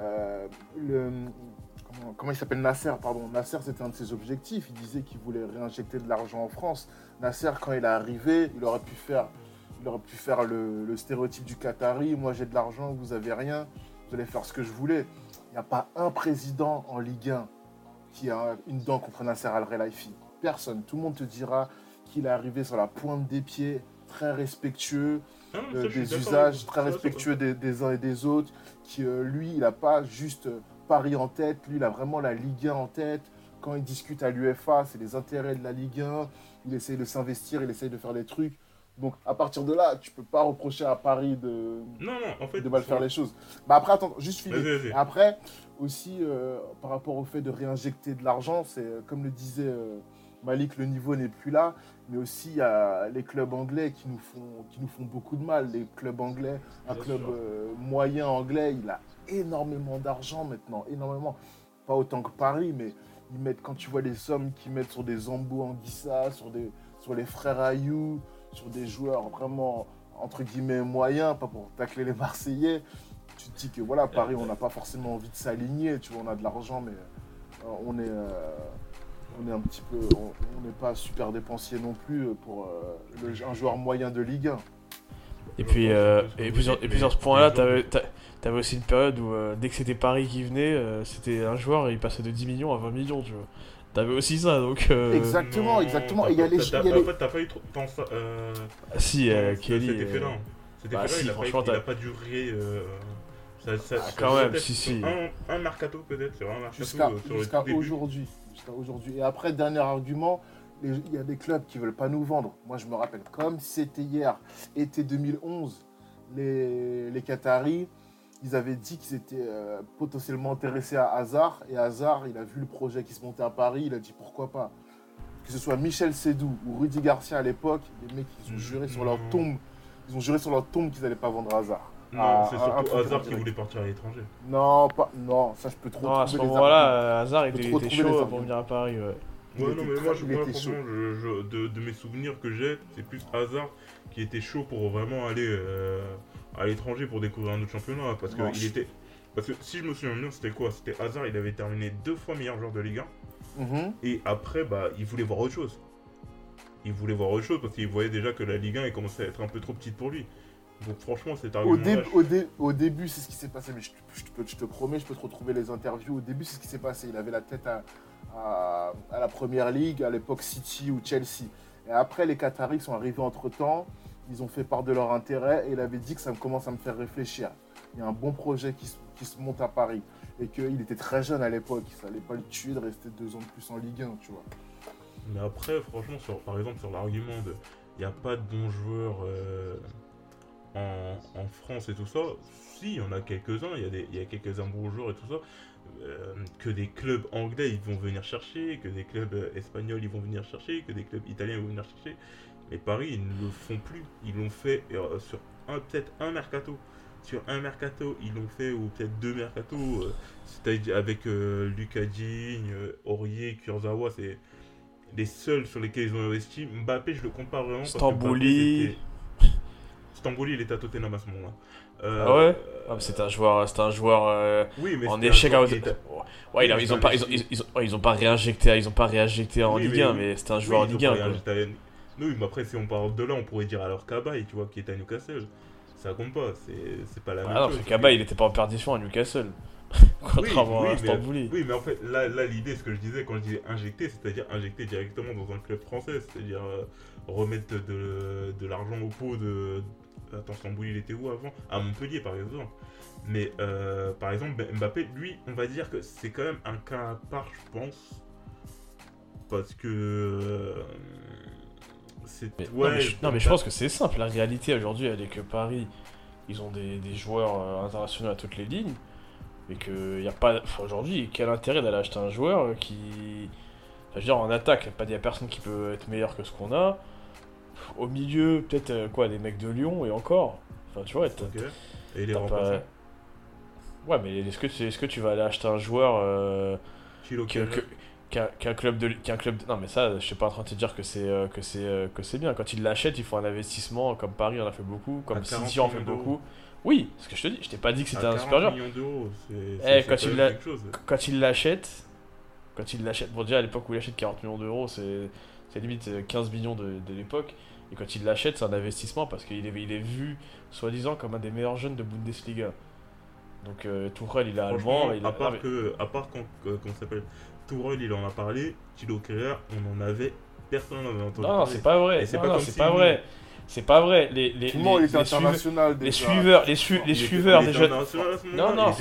Euh, comment, comment il s'appelle? Nasser, pardon. Nasser, c'était un de ses objectifs. Il disait qu'il voulait réinjecter de l'argent en France. Nasser, quand il est arrivé, il aurait pu faire, il aurait pu faire le, le stéréotype du Qatari. Moi, j'ai de l'argent, vous avez rien. Vous allez faire ce que je voulais. Il n'y a pas un président en Ligue 1 qui a une dent contre Nasser Al-Khelaifi. Personne. Tout le monde te dira qu'il est arrivé sur la pointe des pieds, très respectueux. Non, euh, ça, des usages, très respectueux des, des uns et des autres, qui euh, lui, il n'a pas juste euh, Paris en tête, lui, il a vraiment la Ligue 1 en tête. Quand il discute à l'UFA, c'est les intérêts de la Ligue 1, il essaye de s'investir, il essaye de faire des trucs. Donc à partir de là, tu peux pas reprocher à Paris de, Non, non, en fait. de mal faire les choses. Mais après, attends, juste finir. Après, aussi, euh, par rapport au fait de réinjecter de l'argent, c'est euh, comme le disait euh, Malik, le niveau n'est plus là, mais aussi il y a les clubs anglais qui nous font, qui nous font beaucoup de mal. Les clubs anglais, un Bien club euh, moyen anglais, il a énormément d'argent maintenant, énormément. Pas autant que Paris, mais ils mettent, quand tu vois les sommes qu'ils mettent sur des Zambo Anguissa, sur, des, sur les frères Ayou, sur des joueurs vraiment, entre guillemets, moyens, pas pour tacler les Marseillais, tu te dis que voilà, Paris, on n'a pas forcément envie de s'aligner, tu vois, on a de l'argent, mais euh, on est... euh, on est un petit peu, on n'est pas super dépensier non plus pour euh, le- un joueur moyen de Ligue 1. Et puis, euh, et puis, sur- et puis sur ce point-là, t'avais t'a- t'avais aussi une période où euh, dès que c'était Paris qui venait, euh, c'était un joueur et il passait de 10 millions à 20 millions, tu vois. T'avais aussi ça, donc. euh, Exactement, Non, exactement. Et il y a pas- les- t'as- les- fait, t'as pas eu trop tant ça. euh, ah, Si, euh, Kelly. Cet euh, effet-là. Cet bah, si, il a pas- franchement, il a pas duré. euh, ça- ça- Ah, ça- quand même, si, si. Un, un mercato, peut-être, sur un mercato. Jusqu'à euh, aujourd'hui. Jusqu'à aujourd'hui. Et après, dernier argument, il y a des clubs qui veulent pas nous vendre. Moi, je me rappelle, comme c'était hier, été 2011, les, les Qataris, ils avaient dit qu'ils étaient euh, potentiellement intéressés à Hazard. Et Hazard, il a vu le projet qui se montait à Paris, il a dit pourquoi pas. Que ce soit Michel Sédou ou Rudy Garcia à l'époque, les mecs, ils ont juré sur leur tombe. Ils ont juré sur leur tombe qu'ils n'allaient pas vendre Hazard. Non, c'est surtout Hazard qui voulait partir à l'étranger. Non, pas, non, ça je peux trop Non, à ce trouver les moment-là, arguments. euh, Hazard, était, trop était chaud pour venir à Paris, ouais. Non, mais moi, je, moi, je- je- de, de mes souvenirs que j'ai, c'est plus Hazard qui était chaud pour vraiment aller euh, à l'étranger pour découvrir un autre championnat. Parce que, Non, il je- était... parce que si je me souviens bien, c'était quoi? C'était Hazard, il avait terminé deux fois meilleur joueur de Ligue 1. Mhm. Et après, bah, il voulait voir autre chose. Il voulait voir autre chose parce qu'il voyait déjà que la Ligue 1 elle commençait à être un peu trop petite pour lui. Donc franchement, Au, argument dé- au, dé- au début, c'est ce qui s'est passé, mais je, te- je te, peux- je te promets, je peux te retrouver les interviews. Au début, c'est ce qui s'est passé. Il avait la tête à, à- à la première ligue, à l'époque City ou Chelsea. Et après, les Qataris sont arrivés entre temps. Ils ont fait part de leur intérêt et il avait dit que ça me commence à me faire réfléchir. Il y a un bon projet qui se, monte à Paris. Et qu'il était très jeune à l'époque. Ça allait pas le tuer de rester deux ans de plus en Ligue 1, tu vois. Mais après, franchement, par exemple, sur l'argument de il n'y a pas de bons joueurs euh, en, France et tout ça, si, il y en a quelques-uns, il y a, des- il y a quelques-uns bons joueurs et tout ça, euh, que des clubs anglais ils vont venir chercher, que des clubs euh, espagnols ils vont venir chercher, que des clubs italiens ils vont venir chercher. Mais Paris, ils ne le font plus. Ils l'ont fait euh, sur un peut-être un mercato. Sur un mercato, ils l'ont fait, ou peut-être deux mercato, euh, c'est-à-dire avec euh, Lucas Digne, euh, Aurier, Kurzawa, c'est les seuls sur lesquels ils ont investi. Mbappé, je le compare vraiment. Stambouli. Stambouli, il était à Tottenham à ce moment-là. Euh, Ah ouais? Ah, mais c'était un joueur, c'était un joueur euh, Oui, mais en échec. à- était- Ouais, Oui, ils ont mais pas, c'est ils un ont, ils, ils ont, ouais, ils ont pas réinjecté, ils ont pas réinjecté en Oui, Ligue mais 1, oui. mais c'était un joueur en Ligue 1. pas quoi. À- Oui, mais après, si on parle de là, on pourrait dire alors Cabaye, tu vois, qui est à Newcastle. Ça compte pas, c'est pas la Ah même non, chose. que Kaba, il était pas en perdition à Newcastle. Contrairement oui, à mais- Stambouli. Oui, mais en fait, là, là l'idée, ce que je disais quand je disais injecter, c'est-à-dire injecter directement dans un club français, c'est-à-dire euh, remettre de, de l'argent au pot de. Attends, Stambouli, il était où avant? À Montpellier, par exemple. Mais euh, par exemple, Ben- Mbappé, lui, on va dire que c'est quand même un cas à part, je pense. Parce que. euh, c'est. Mais- ouais, non, mais je, non, mais je pense que c'est simple. La réalité aujourd'hui, elle est que Paris, ils ont des, des joueurs euh, internationaux à toutes les lignes. Et qu'il n'y a pas. enfin, aujourd'hui, quel intérêt d'aller acheter un joueur qui. Enfin, je veux dire, en attaque, il n'y a personne qui peut être meilleur que ce qu'on a. Au milieu, peut-être euh, quoi, des mecs de Lyon et encore. Enfin, tu vois, t'as- Ok. Et les pas. Ouais, mais est-ce que, tu- est-ce que tu vas aller acheter un joueur euh, que- qu'un qu'un club de qu'un club de- non mais ça je suis pas en train de te dire que c'est euh, que c'est euh, que c'est bien. Quand ils l'achètent il faut un investissement comme Paris en a fait beaucoup comme À 40 City en fait beaucoup. Oui ce que je te dis je t'ai pas dit que c'était un 40 super joueur Eh, quand il l'a- chose. quand il l'achète quand il l'achète bon déjà à l'époque où il achète 40 millions d'euros c'est c'est limite euh, 15 millions de, de l'époque. Et quand il l'achète c'est un investissement parce qu'il est, il est vu soi-disant comme un des meilleurs jeunes de Bundesliga. Donc euh, Tourelle il est allemand à part non, mais- que, à part euh, ça s'appelle, Tourelle, il en a parlé, Thilo Kerrer, on en avait, personne n'en avait entendu Non, c'est pas vrai. C'est pas non, si pas nous- vrai. C'est pas vrai. Les, les, Tout le monde les- était les suiveurs- international les déjà. suiveurs, les, su- les suiveurs il des était jeunes. international à ce Non, non, non, non, les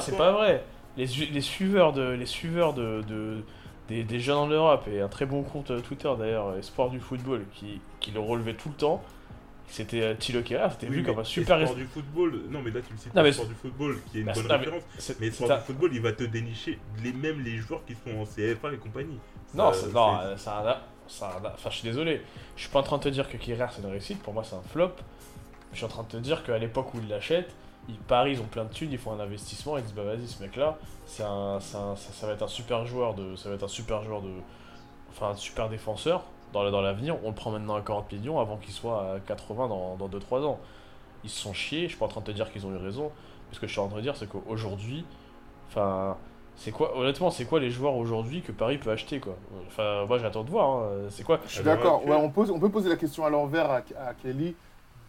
c'est pas vrai. Les, les suiveurs de, les suiveurs de, de- des, des jeunes en Europe et un très bon compte euh, Twitter d'ailleurs, Sport du football, qui, qui le relevait tout le temps. C'était euh, Thilo Kehrer, c'était Oui, vu mais comme un super. sport du football. Non, mais là tu le cites Non, mais sport du football qui est une Bah, bonne non, mais référence. Mais c'est sport du football, il va te dénicher les mêmes les joueurs qui sont en CFA et compagnie. Non, Ça, non, c'est- euh, ça a- ça a- Enfin, je suis désolé. Je suis pas en train de te dire que Kehrer c'est une réussite. Pour moi, c'est un flop. Je suis en train de te dire qu'à l'époque où ils l'achètent, ils Paris, ils ont plein de thunes, ils font un investissement, ils disent bah vas-y, ce mec-là, c'est un, c'est un- ça, ça va être un super joueur de, ça va être un super joueur de, enfin, un super défenseur dans, dans l'avenir. On le prend maintenant à 40 millions avant qu'il soit à 80 dans, dans 2-3 ans. Ils se sont chiés. Je suis pas en train de te dire qu'ils ont eu raison. Ce que je suis en train de dire, c'est qu'aujourd'hui, enfin. C'est quoi, honnêtement, c'est quoi les joueurs aujourd'hui que Paris peut acheter quoi? Enfin, moi j'attends de voir. hein. C'est quoi? Je suis d'accord. Ouais, on, pose, on peut poser la question à l'envers à, à Kelly.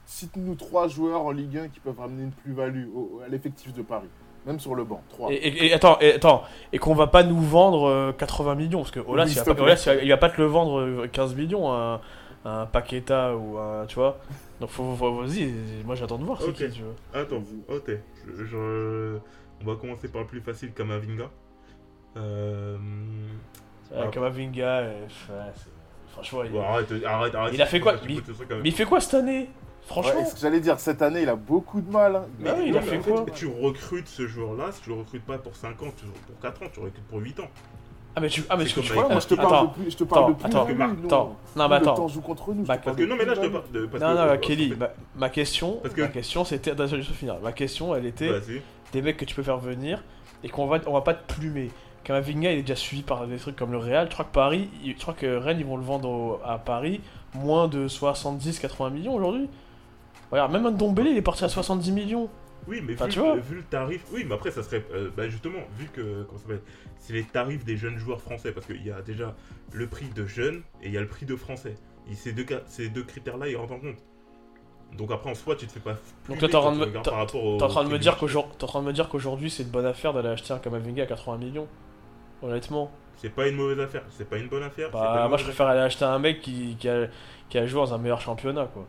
Cite-nous trois joueurs en Ligue 1 qui peuvent ramener une plus-value à l'effectif de Paris. Même sur le banc. Trois. et, et- et attends, et, attends, et qu'on va pas nous vendre euh, 80 millions parce que Olas, Oui, il, va pas. Olas, il va- pas te le vendre euh, 15 millions un, un Paqueta ou un, tu vois. Donc faut, faut- vas-y, moi j'attends de voir. Ok. qui, tu vois. Attends, ok. Je, je- On va commencer par le plus facile, Kamavinga. Euh... Euh, Ah. Kamavinga, euh, ouais, franchement, il... Arrête, arrête, arrête. Il a fait quoi? mais il fait quoi cette année? Franchement, Ouais, ce que j'allais dire, cette année, il a beaucoup de mal. hein. Bah oui, il a fait mais quoi Tu recrutes ce joueur-là, si tu le recrutes pas pour 5 ans, tu- pour 4 ans, tu le recrutes pour 8 ans. ah mais tu, ah mais que tu avec- Ouais, moi, je te attends, parle de plus. Je te parle attends, de plus. attends, attends, nous, attends. non mais nous, Le attends, temps joue contre nous. je Bah, te Parce que non, mais là, je te parle de. Parce non, que, non, euh, Kelly, ma, ma question, Parce que- ma question c'était, attends, je vais finir. Ma question, elle était, des mecs que tu peux faire venir et qu'on va, on va pas te plumer. Kamavinga, il est déjà suivi par des trucs comme le Real. Je crois que Paris, je crois que Rennes, ils vont le vendre au- à Paris moins de 70-80 millions aujourd'hui. Regarde, même Ndombele, il est parti à 70 millions. Oui, mais Enfin, vu, tu vois. vu le tarif, oui, mais après ça serait, euh, bah justement, vu que comment ça s'appelle, c'est les tarifs des jeunes joueurs français, parce qu'il y a déjà le prix de jeunes et il y a le prix de français. Et ces deux, cas- ces deux critères-là, ils rentrent en compte. Donc après, en soi, tu te fais pas. Donc là, t'es en train de me- dire qu'aujourd'hui, en train de me dire qu'aujourd'hui, c'est une bonne affaire d'aller acheter un Kamavinga à 80 millions. Honnêtement. C'est pas une mauvaise affaire, c'est pas une bonne affaire. Bah, moi, je préfère aller acheter un mec qui, qui, a, qui a joué dans un meilleur championnat, quoi.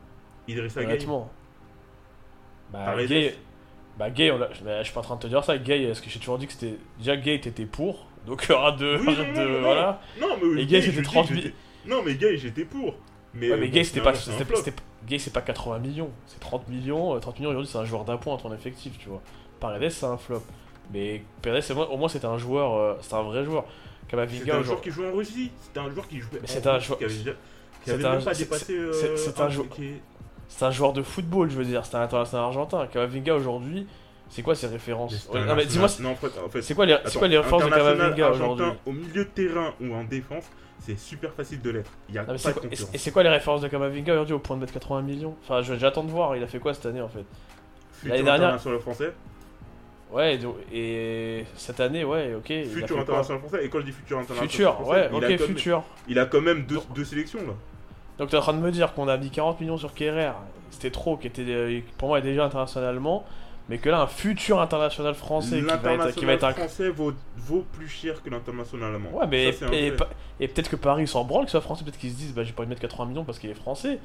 Idrissa Gueye. Honnêtement. Bah, Paredes. Gay, bah, Gay, on l'a- bah, je suis pas en train de te dire ça. Gay, parce que j'ai toujours dit que c'était. Déjà, Gay, t'étais pour. Donc, arrête de. Oui, arrête non, de- non, voilà. Non, mais Et Gay, c'était dis 30 que 000. j'étais- Non, mais Gay, j'étais pour. Mais, Ouais, mais euh, Gay, c'était pas, c'est Gay, c'est pas 80 millions. C'est 30 millions. euh, 30 millions aujourd'hui, c'est un joueur d'appoint dans ton effectif, tu vois. Paredes, c'est un flop. Mais Paredes, c'est moi- au moins, c'était un joueur. euh, c'était un vrai joueur. C'était Kamavinga, un joueur qui jouait en Russie. C'était un joueur qui jouait. C'était un joueur- Qui avait, déjà- qui c'était avait un- même pas c'est- c'est- euh, c'est un joueur- C'est un joueur de football, je veux dire. C'est un international argentin. Kamavinga, aujourd'hui, c'est quoi ses références Ouais, mais dis-moi, national- Non, en fait, en fait, c'est quoi les, quoi références de argentin, aujourd'hui Au milieu de terrain ou en défense, c'est super facile de l'être. Il y a Non, mais pas c'est de quoi- et concurrence. et c'est quoi les références de Kamavinga aujourd'hui au point de mettre 80 millions? Enfin, je- j'attends de voir, il a fait quoi cette année en fait? Futur l'année dernière- international français. Ouais, et, cette année, ouais, ok. a Futur international français. Et quand je dis futur international Futur, français, ouais, il a ok, quand même- futur. Il a quand même deux, deux sélections là. Donc t'es en train de me dire qu'on a mis 40 millions sur Kerrer, c'était trop, qui était euh, pour moi déjà internationalement, mais que là un futur international français qui va être, qui va être un... français vaut, vaut plus cher que l'international allemand. Ouais, mais Ça, et, peut-être que Paris s'en branle qu'il soit français, peut-être qu'ils se disent bah j'ai pas envie de mettre 80 millions parce qu'il est français.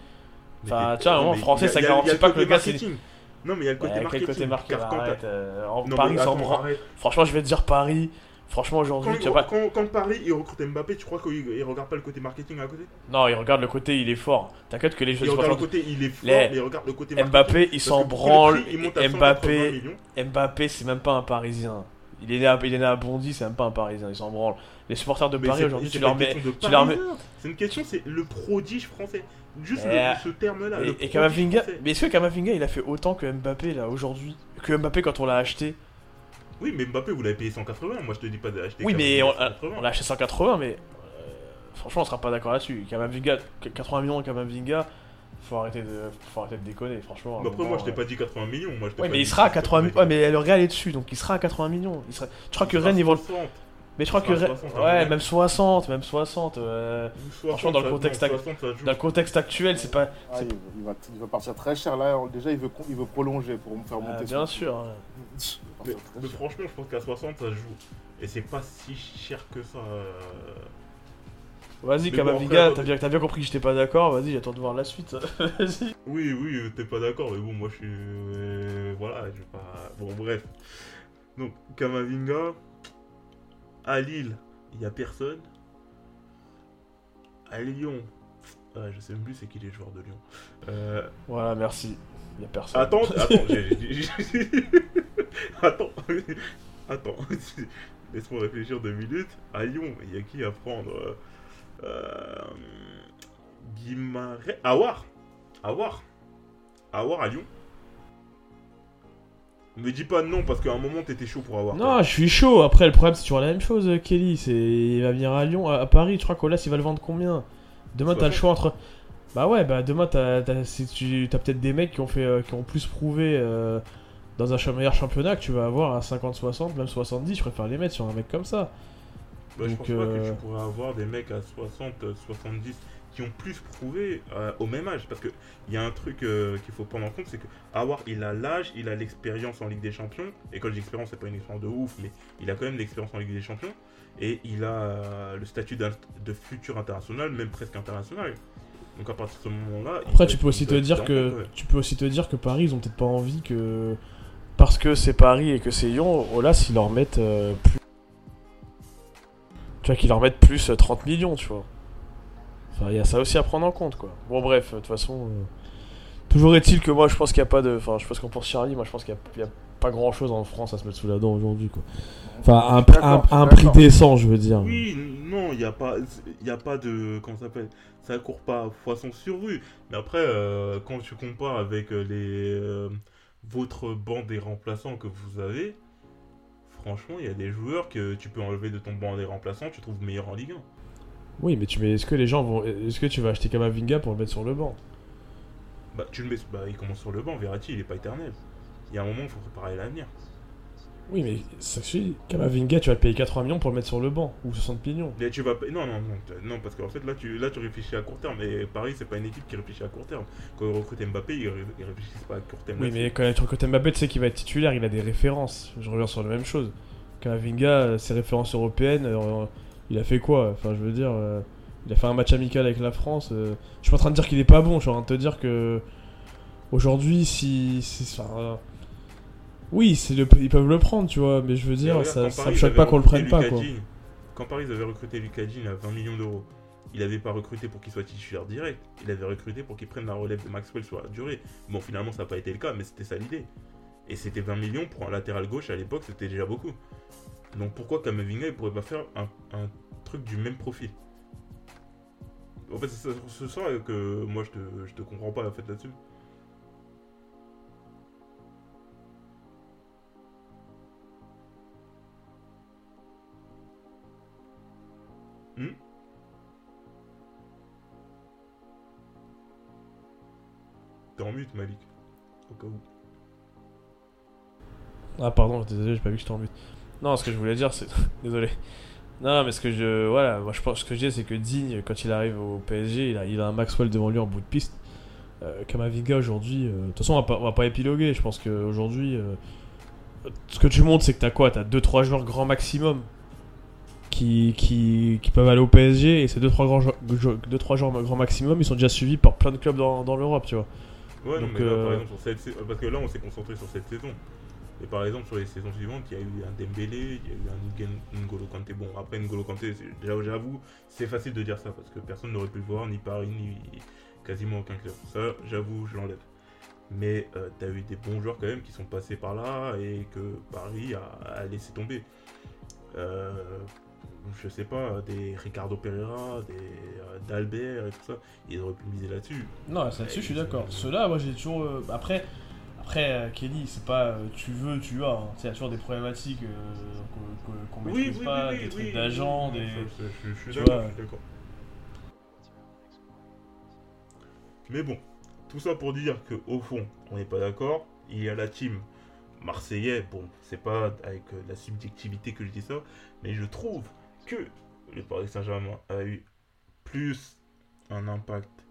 Enfin, vraiment, mais français, ça garantit pas que le gars, c'est- marketing. Non, mais il y a le côté marketing. côté marqué car quand arrête, t'as- euh, en Non, Paris s'en branle. Franchement, je vais te dire Paris. Franchement, aujourd'hui, tu pas. quand- quand Paris il recrute Mbappé, tu crois qu'il il regarde pas le côté marketing à côté? Non, il regarde le côté, il est fort. T'inquiète que les jeux Il de regarde le 60 côté, il est fort, Les- mais il regarde le côté marketing. Mbappé, il s'en branle. prix, il monte à 180 Mbappé. Mbappé, c'est même pas un Parisien. Il est né à, il est né à Bondy, c'est même pas un Parisien, il s'en branle. Les supporters de Mais Paris aujourd'hui, tu leur mets. tu leur. C'est une question, c'est le prodige français. Juste Eh, le- ce terme-là. Et, et Kamavinga, français. mais est-ce que Kamavinga il a fait autant que Mbappé là aujourd'hui? Que Mbappé quand on l'a acheté Oui, mais Mbappé, vous l'avez payé 180. Moi, je te dis pas d'acheter. Oui, mais on, Kamavinga 180. on l'a acheté 180, mais euh, franchement, on sera pas d'accord là-dessus. Kamavinga, 80 millions de Kamavinga, faut arrêter de, faut arrêter de déconner, franchement. après, moment, moi, je t'ai euh. pas dit 80 millions. Moi, je Ouais, pas mais il sera à 80 80 millions. Ouais, mais le Real est dessus, donc il sera à 80 millions. Il sera... Je crois que Rennes, ils vont. Le- 60. Mais je crois que. sera à Rennes- 60, Ouais, même 60, même 60. euh, Franchement, dans le 60, contexte ça- ac- non, 60, ça joue. Dans le contexte actuel, c'est pas. Ah, c'est- il, il va, il va partir très cher là. Déjà, il veut, il veut prolonger pour me faire Ah, monter. bien son- sûr. hein. Mais, franchement, je pense qu'à 60, ça se joue. Et c'est pas si cher que ça. euh. Vas-y, Kamavinga, bon, t'as bien, t'as bien compris que j'étais pas d'accord, vas-y, j'attends de voir la suite. Vas-y. Oui, oui, euh, t'es pas d'accord, mais bon, moi je suis. euh, voilà, je vais pas. Bon, bref. Donc, Kamavinga. À Lille, il y a personne. À Lyon. Ouais, je sais même plus c'est qui les joueurs de Lyon. Euh, Voilà, merci. Y'a personne. attends, attends, j'ai- attends, attends. Laisse-moi réfléchir deux minutes. À Lyon, il y a qui à prendre euh, euh, Guimarães. Awar Awar Awar à Lyon Me dis pas non parce qu'à un moment t'étais chaud pour avoir. Non, je suis chaud. Après, le problème, c'est toujours la même chose, Kelly. C'est... Il va venir à Lyon, à, à Paris. Tu crois qu'Olas, il va le vendre combien? Demain, t'as le 60. choix entre. Bah ouais, bah demain, t'as, t'as, si tu, t'as peut-être des mecs qui ont, fait, euh, qui ont plus prouvé euh, dans un meilleur championnat que tu vas avoir à 50-60, même 70. Je préfère les mettre sur un mec comme ça. Bah, je pense pas que euh, tu pourrais avoir des mecs à 60, euh, 70 qui ont plus prouvé euh, au même âge. Parce qu'il y a un truc euh, qu'il faut prendre en compte, c'est que Awar, il a l'âge, il a l'expérience en Ligue des Champions. Et quand c'est pas une expérience de ouf, mais il a quand même l'expérience en Ligue des Champions. Et il a euh, le statut de futur international, même presque international. Donc à partir de ce moment-là. Après, tu peux aussi te dire que ouais. tu peux aussi te dire que Paris, ils ont peut-être pas envie que parce que c'est Paris et que c'est Lyon, Olas, ils leur mettent plus. Tu vois qu'ils leur mettent plus euh, 30 millions, tu vois. Enfin, il y a ça aussi à prendre en compte, quoi. Bon, bref, de toute façon. euh, Toujours est-il que moi, je pense qu'il n'y a pas de. Enfin, je pense qu'on pense Charlie, moi, je pense qu'il n'y a, pas grand chose en France à se mettre sous la dent aujourd'hui, quoi. Enfin, un, un- prix décent, je veux dire. Oui, non, il n'y a pas, il y a pas de, comment ça s'appelle, ça court pas poisson sur rue. Mais après, euh, quand tu compares avec euh, les, euh, votre banc des remplaçants que vous avez, franchement, il y a des joueurs que tu peux enlever de ton banc des remplaçants, tu trouves meilleur en Ligue 1. Oui, mais tu mets. Est-ce que les gens vont. Est-ce que tu vas acheter Kamavinga pour le mettre sur le banc? Bah, tu le mets, bah, il commence sur le banc, Verratti, il est pas éternel. Il y a un moment, il faut préparer l'avenir. Oui, mais ça suffit. Kamavinga, tu vas le payer 80 millions pour le mettre sur le banc, ou 60 millions. Mais tu vas non, non, non, non, parce qu'en fait, là tu, là, tu réfléchis à court terme. Et Paris, c'est pas une équipe qui réfléchit à court terme. Quand ils recrutent Mbappé, ils, ré- ils réfléchissent pas à court terme. Oui, mais quand tu recrutes Mbappé, tu sais qu'il va être titulaire, il a des références. Je reviens sur la même chose. Kamavinga, euh, ses références européennes, euh, il a fait quoi Enfin, je veux dire, euh, il a fait un match amical avec la France. euh, Je suis pas en train de dire qu'il est pas bon, je suis en train de te dire que. Aujourd'hui, si. si- enfin, euh, Oui, c'est le... ils peuvent le prendre, tu vois, mais je veux dire, regarde, ça, quand ça Paris, me choque pas qu'on le prenne pas, quoi. Quand Paris ils avaient recruté Lucas Digne à 20 millions d'euros, il n'avait pas recruté pour qu'il soit titulaire direct. Il avait recruté pour qu'il prenne la relève de Maxwell sur la durée. Bon, finalement, ça n'a pas été le cas, mais c'était ça l'idée. Et c'était 20 millions pour un latéral gauche à l'époque, c'était déjà beaucoup. Donc pourquoi Kamavinga il pourrait pas faire un, truc du même profil? En fait, c'est ça, c'est ça que moi je te, je te comprends pas en fait là-dessus. Hmm? T'es en mute, Malik. Au cas où. Ah pardon, désolé, j'ai pas vu que j'étais en but. Non, ce que je voulais dire, c'est... désolé. Non, mais ce que je... Voilà, moi je pense ce que je dis, c'est que Digne, quand il arrive au PSG, il a, il a un Maxwell devant lui en bout de piste. Euh, Kamavinga, aujourd'hui... euh, De toute façon, on va pas, on va pas épiloguer. Je pense qu'aujourd'hui... euh, ce que tu montres, c'est que t'as quoi? T'as 2-3 joueurs grand maximum qui, qui, qui peuvent aller au PSG, et ces 2-3 grands deux, trois joueurs grand maximum, ils sont déjà suivis par plein de clubs dans, dans l'Europe, tu vois. Ouais, non, Donc, mais là, euh, par exemple, sur cette parce que là, on s'est concentré sur cette saison. Et par exemple, sur les saisons suivantes, il y a eu un Dembélé, il y a eu un N'Golo Kanté. Bon, après N'Golo Kanté, j'avoue, c'est facile de dire ça parce que personne n'aurait pu le voir, ni Paris, ni quasiment aucun club. Ça, j'avoue, je l'enlève. Mais euh, t'as eu des bons joueurs quand même qui sont passés par là et que Paris a, a laissé tomber. Euh, je sais pas, des Ricardo Pereira, des euh, d'Albert et tout ça, ils auraient pu miser là-dessus. Non, là-dessus, je suis d'accord. Ceux-là, moi, j'ai toujours. euh, Après, après euh, Kelly, c'est pas euh, tu veux, tu as. hein. Il y a toujours des problématiques euh, qu'on qu'on maîtrise pas, des trucs d'agents, oui, des. je, suis tu d'accord, vois. je suis d'accord. Mais bon, tout ça pour dire que au fond, on n'est pas d'accord. Il y a la team marseillais. Bon, c'est pas avec la subjectivité que je dis ça, mais je trouve que le Paris Saint-Germain a eu plus un impact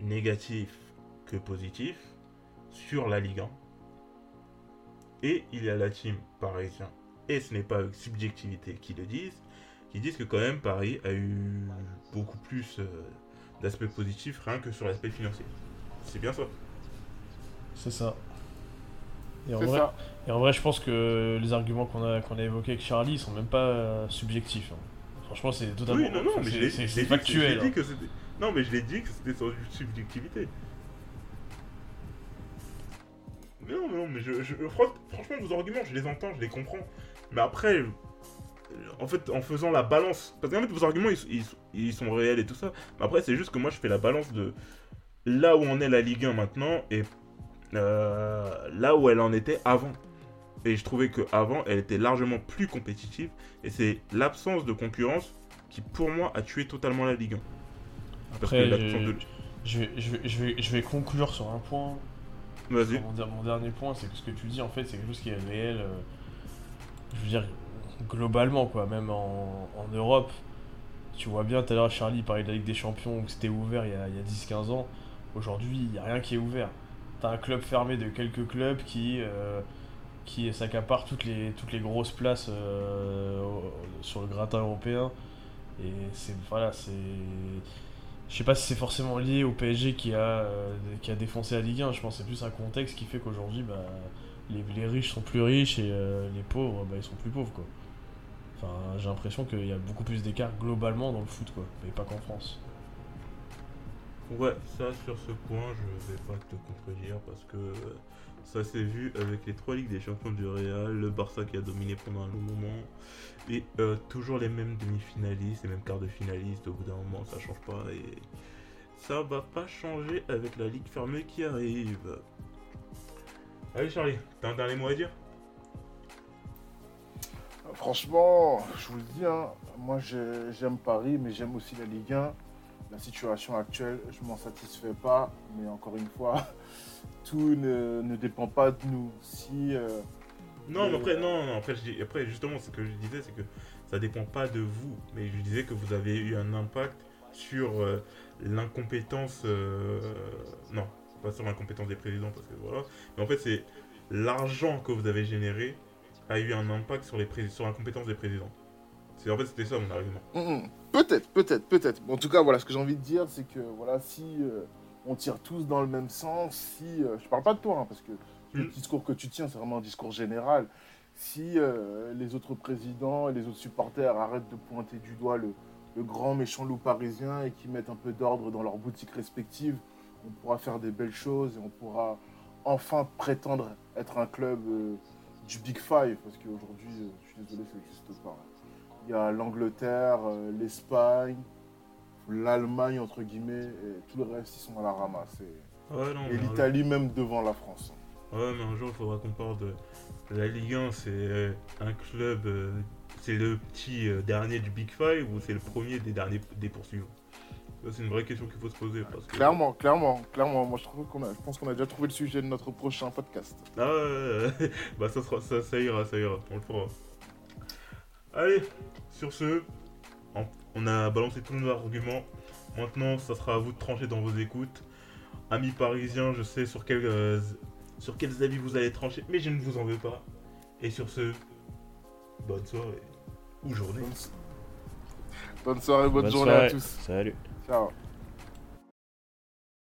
négatif que positif sur la Ligue 1. Et il y a la team parisien, et ce n'est pas avec subjectivité qu'ils le disent, qui disent que quand même Paris a eu beaucoup plus euh, d'aspects positifs rien que sur l'aspect financier. C'est bien ça. C'est ça. Et en, vrai, ça. et en vrai, je pense que les arguments qu'on a, qu'on a évoqués avec Charlie ils sont même pas euh, subjectifs. hein. Franchement, c'est totalement. Oui, non, non, enfin, mais c'est- factuel. dit hein. que. Non, mais je l'ai dit que c'était sur une subjectivité. Mais non, mais non, mais je, je- fran- franchement, vos arguments, je les entends, je les comprends. Mais après, en fait, en faisant la balance, parce qu'en fait, vos arguments, ils, ils- ils sont réels et tout ça. Mais après, c'est juste que moi, je fais la balance de là où on est la Ligue 1 maintenant et euh, là où elle en était avant. Et je trouvais qu'avant, elle était largement plus compétitive. Et c'est l'absence de concurrence qui, pour moi, a tué totalement la Ligue 1. Parce Après, que je, de- je vais, je, vais, je, vais, je vais conclure sur un point. Mon, der- mon dernier point, c'est que ce que tu dis, en fait, c'est quelque chose qui est réel. euh, je veux dire, globalement, quoi. Même en, Europe, tu vois bien, tout à l'heure, Charlie parlait de la Ligue des Champions, où c'était ouvert il y a, il y a 10-15 ans. Aujourd'hui, il n'y a rien qui est ouvert. T'as un club fermé de quelques clubs qui, euh, qui s'accaparent toutes les, toutes les grosses places euh, sur le gratin européen. Et c'est. Voilà, c'est. Je sais pas si c'est forcément lié au PSG qui a, euh, qui a défoncé la Ligue 1. Je pense que c'est plus un contexte qui fait qu'aujourd'hui, bah, les, les riches sont plus riches et euh, les pauvres, bah, ils sont plus pauvres, quoi. Enfin, j'ai l'impression qu'il y a beaucoup plus d'écart globalement dans le foot, quoi. Mais pas qu'en France. Ouais, ça, sur ce point, je vais pas te contredire parce que ça s'est vu avec les trois Ligues des Champions du Real, le Barça qui a dominé pendant un long moment, et euh, toujours les mêmes demi-finalistes, les mêmes quarts de finalistes, au bout d'un moment, ça change pas, et ça va pas changer avec la Ligue fermée qui arrive. Allez Charlie, t'as un dernier mot à dire? Franchement, je vous le dis, hein, moi j'ai- j'aime Paris, mais j'aime aussi la Ligue 1. La situation actuelle, je m'en satisfais pas, mais encore une fois, tout ne, ne dépend pas de nous. Si euh, Non, mais Euh, après, non, non, après, je dis- après, justement, ce que je disais, c'est que ça dépend pas de vous, mais je disais que vous avez eu un impact sur euh, l'incompétence. euh, non, pas sur l'incompétence des présidents, parce que voilà. Mais en fait, c'est l'argent que vous avez généré a eu un impact sur, les sur l'incompétence des présidents. C'est En fait, c'était ça mon argument. Mm, mm. Peut-être, peut-être, peut-être. Bon, en tout cas, voilà, ce que j'ai envie de dire, c'est que voilà, si euh, on tire tous dans le même sens, si euh, je parle pas de toi, hein, parce que le Mm. discours que tu tiens, c'est vraiment un discours général. Si euh, les autres présidents et les autres supporters arrêtent de pointer du doigt le, le grand méchant loup parisien et qui mettent un peu d'ordre dans leurs boutiques respectives, on pourra faire des belles choses et on pourra enfin prétendre être un club euh, du Big Five, parce qu'aujourd'hui, euh, je suis désolé, ça n'existe pas. Il y a l'Angleterre, l'Espagne, l'Allemagne, entre guillemets, et tout le reste, ils sont à la ramasse. Et, Ouais, non, et mais un l'Italie même devant la France. Ouais, mais un jour, il faudra qu'on parle de la Ligue 1. C'est euh, un club. euh, c'est le petit euh, dernier du Big Five ou c'est le premier des derniers des poursuivants? C'est une vraie question qu'il faut se poser. Parce que... Clairement, clairement, clairement. Moi, je, trouve qu'on a, je pense qu'on a déjà trouvé le sujet de notre prochain podcast. Ah ouais, ouais, bah ça, sera, ça, ça ira, ça ira, on le fera. Allez, sur ce, on- a balancé tous nos arguments. Maintenant, ça sera à vous de trancher dans vos écoutes. Amis parisiens, je sais sur, quel, euh, sur quels avis vous allez trancher, mais je ne vous en veux pas. Et sur ce, bonne soirée ou journée. Bonne soirée, bonne, Bonne journée soirée. à tous. Salut. Ciao.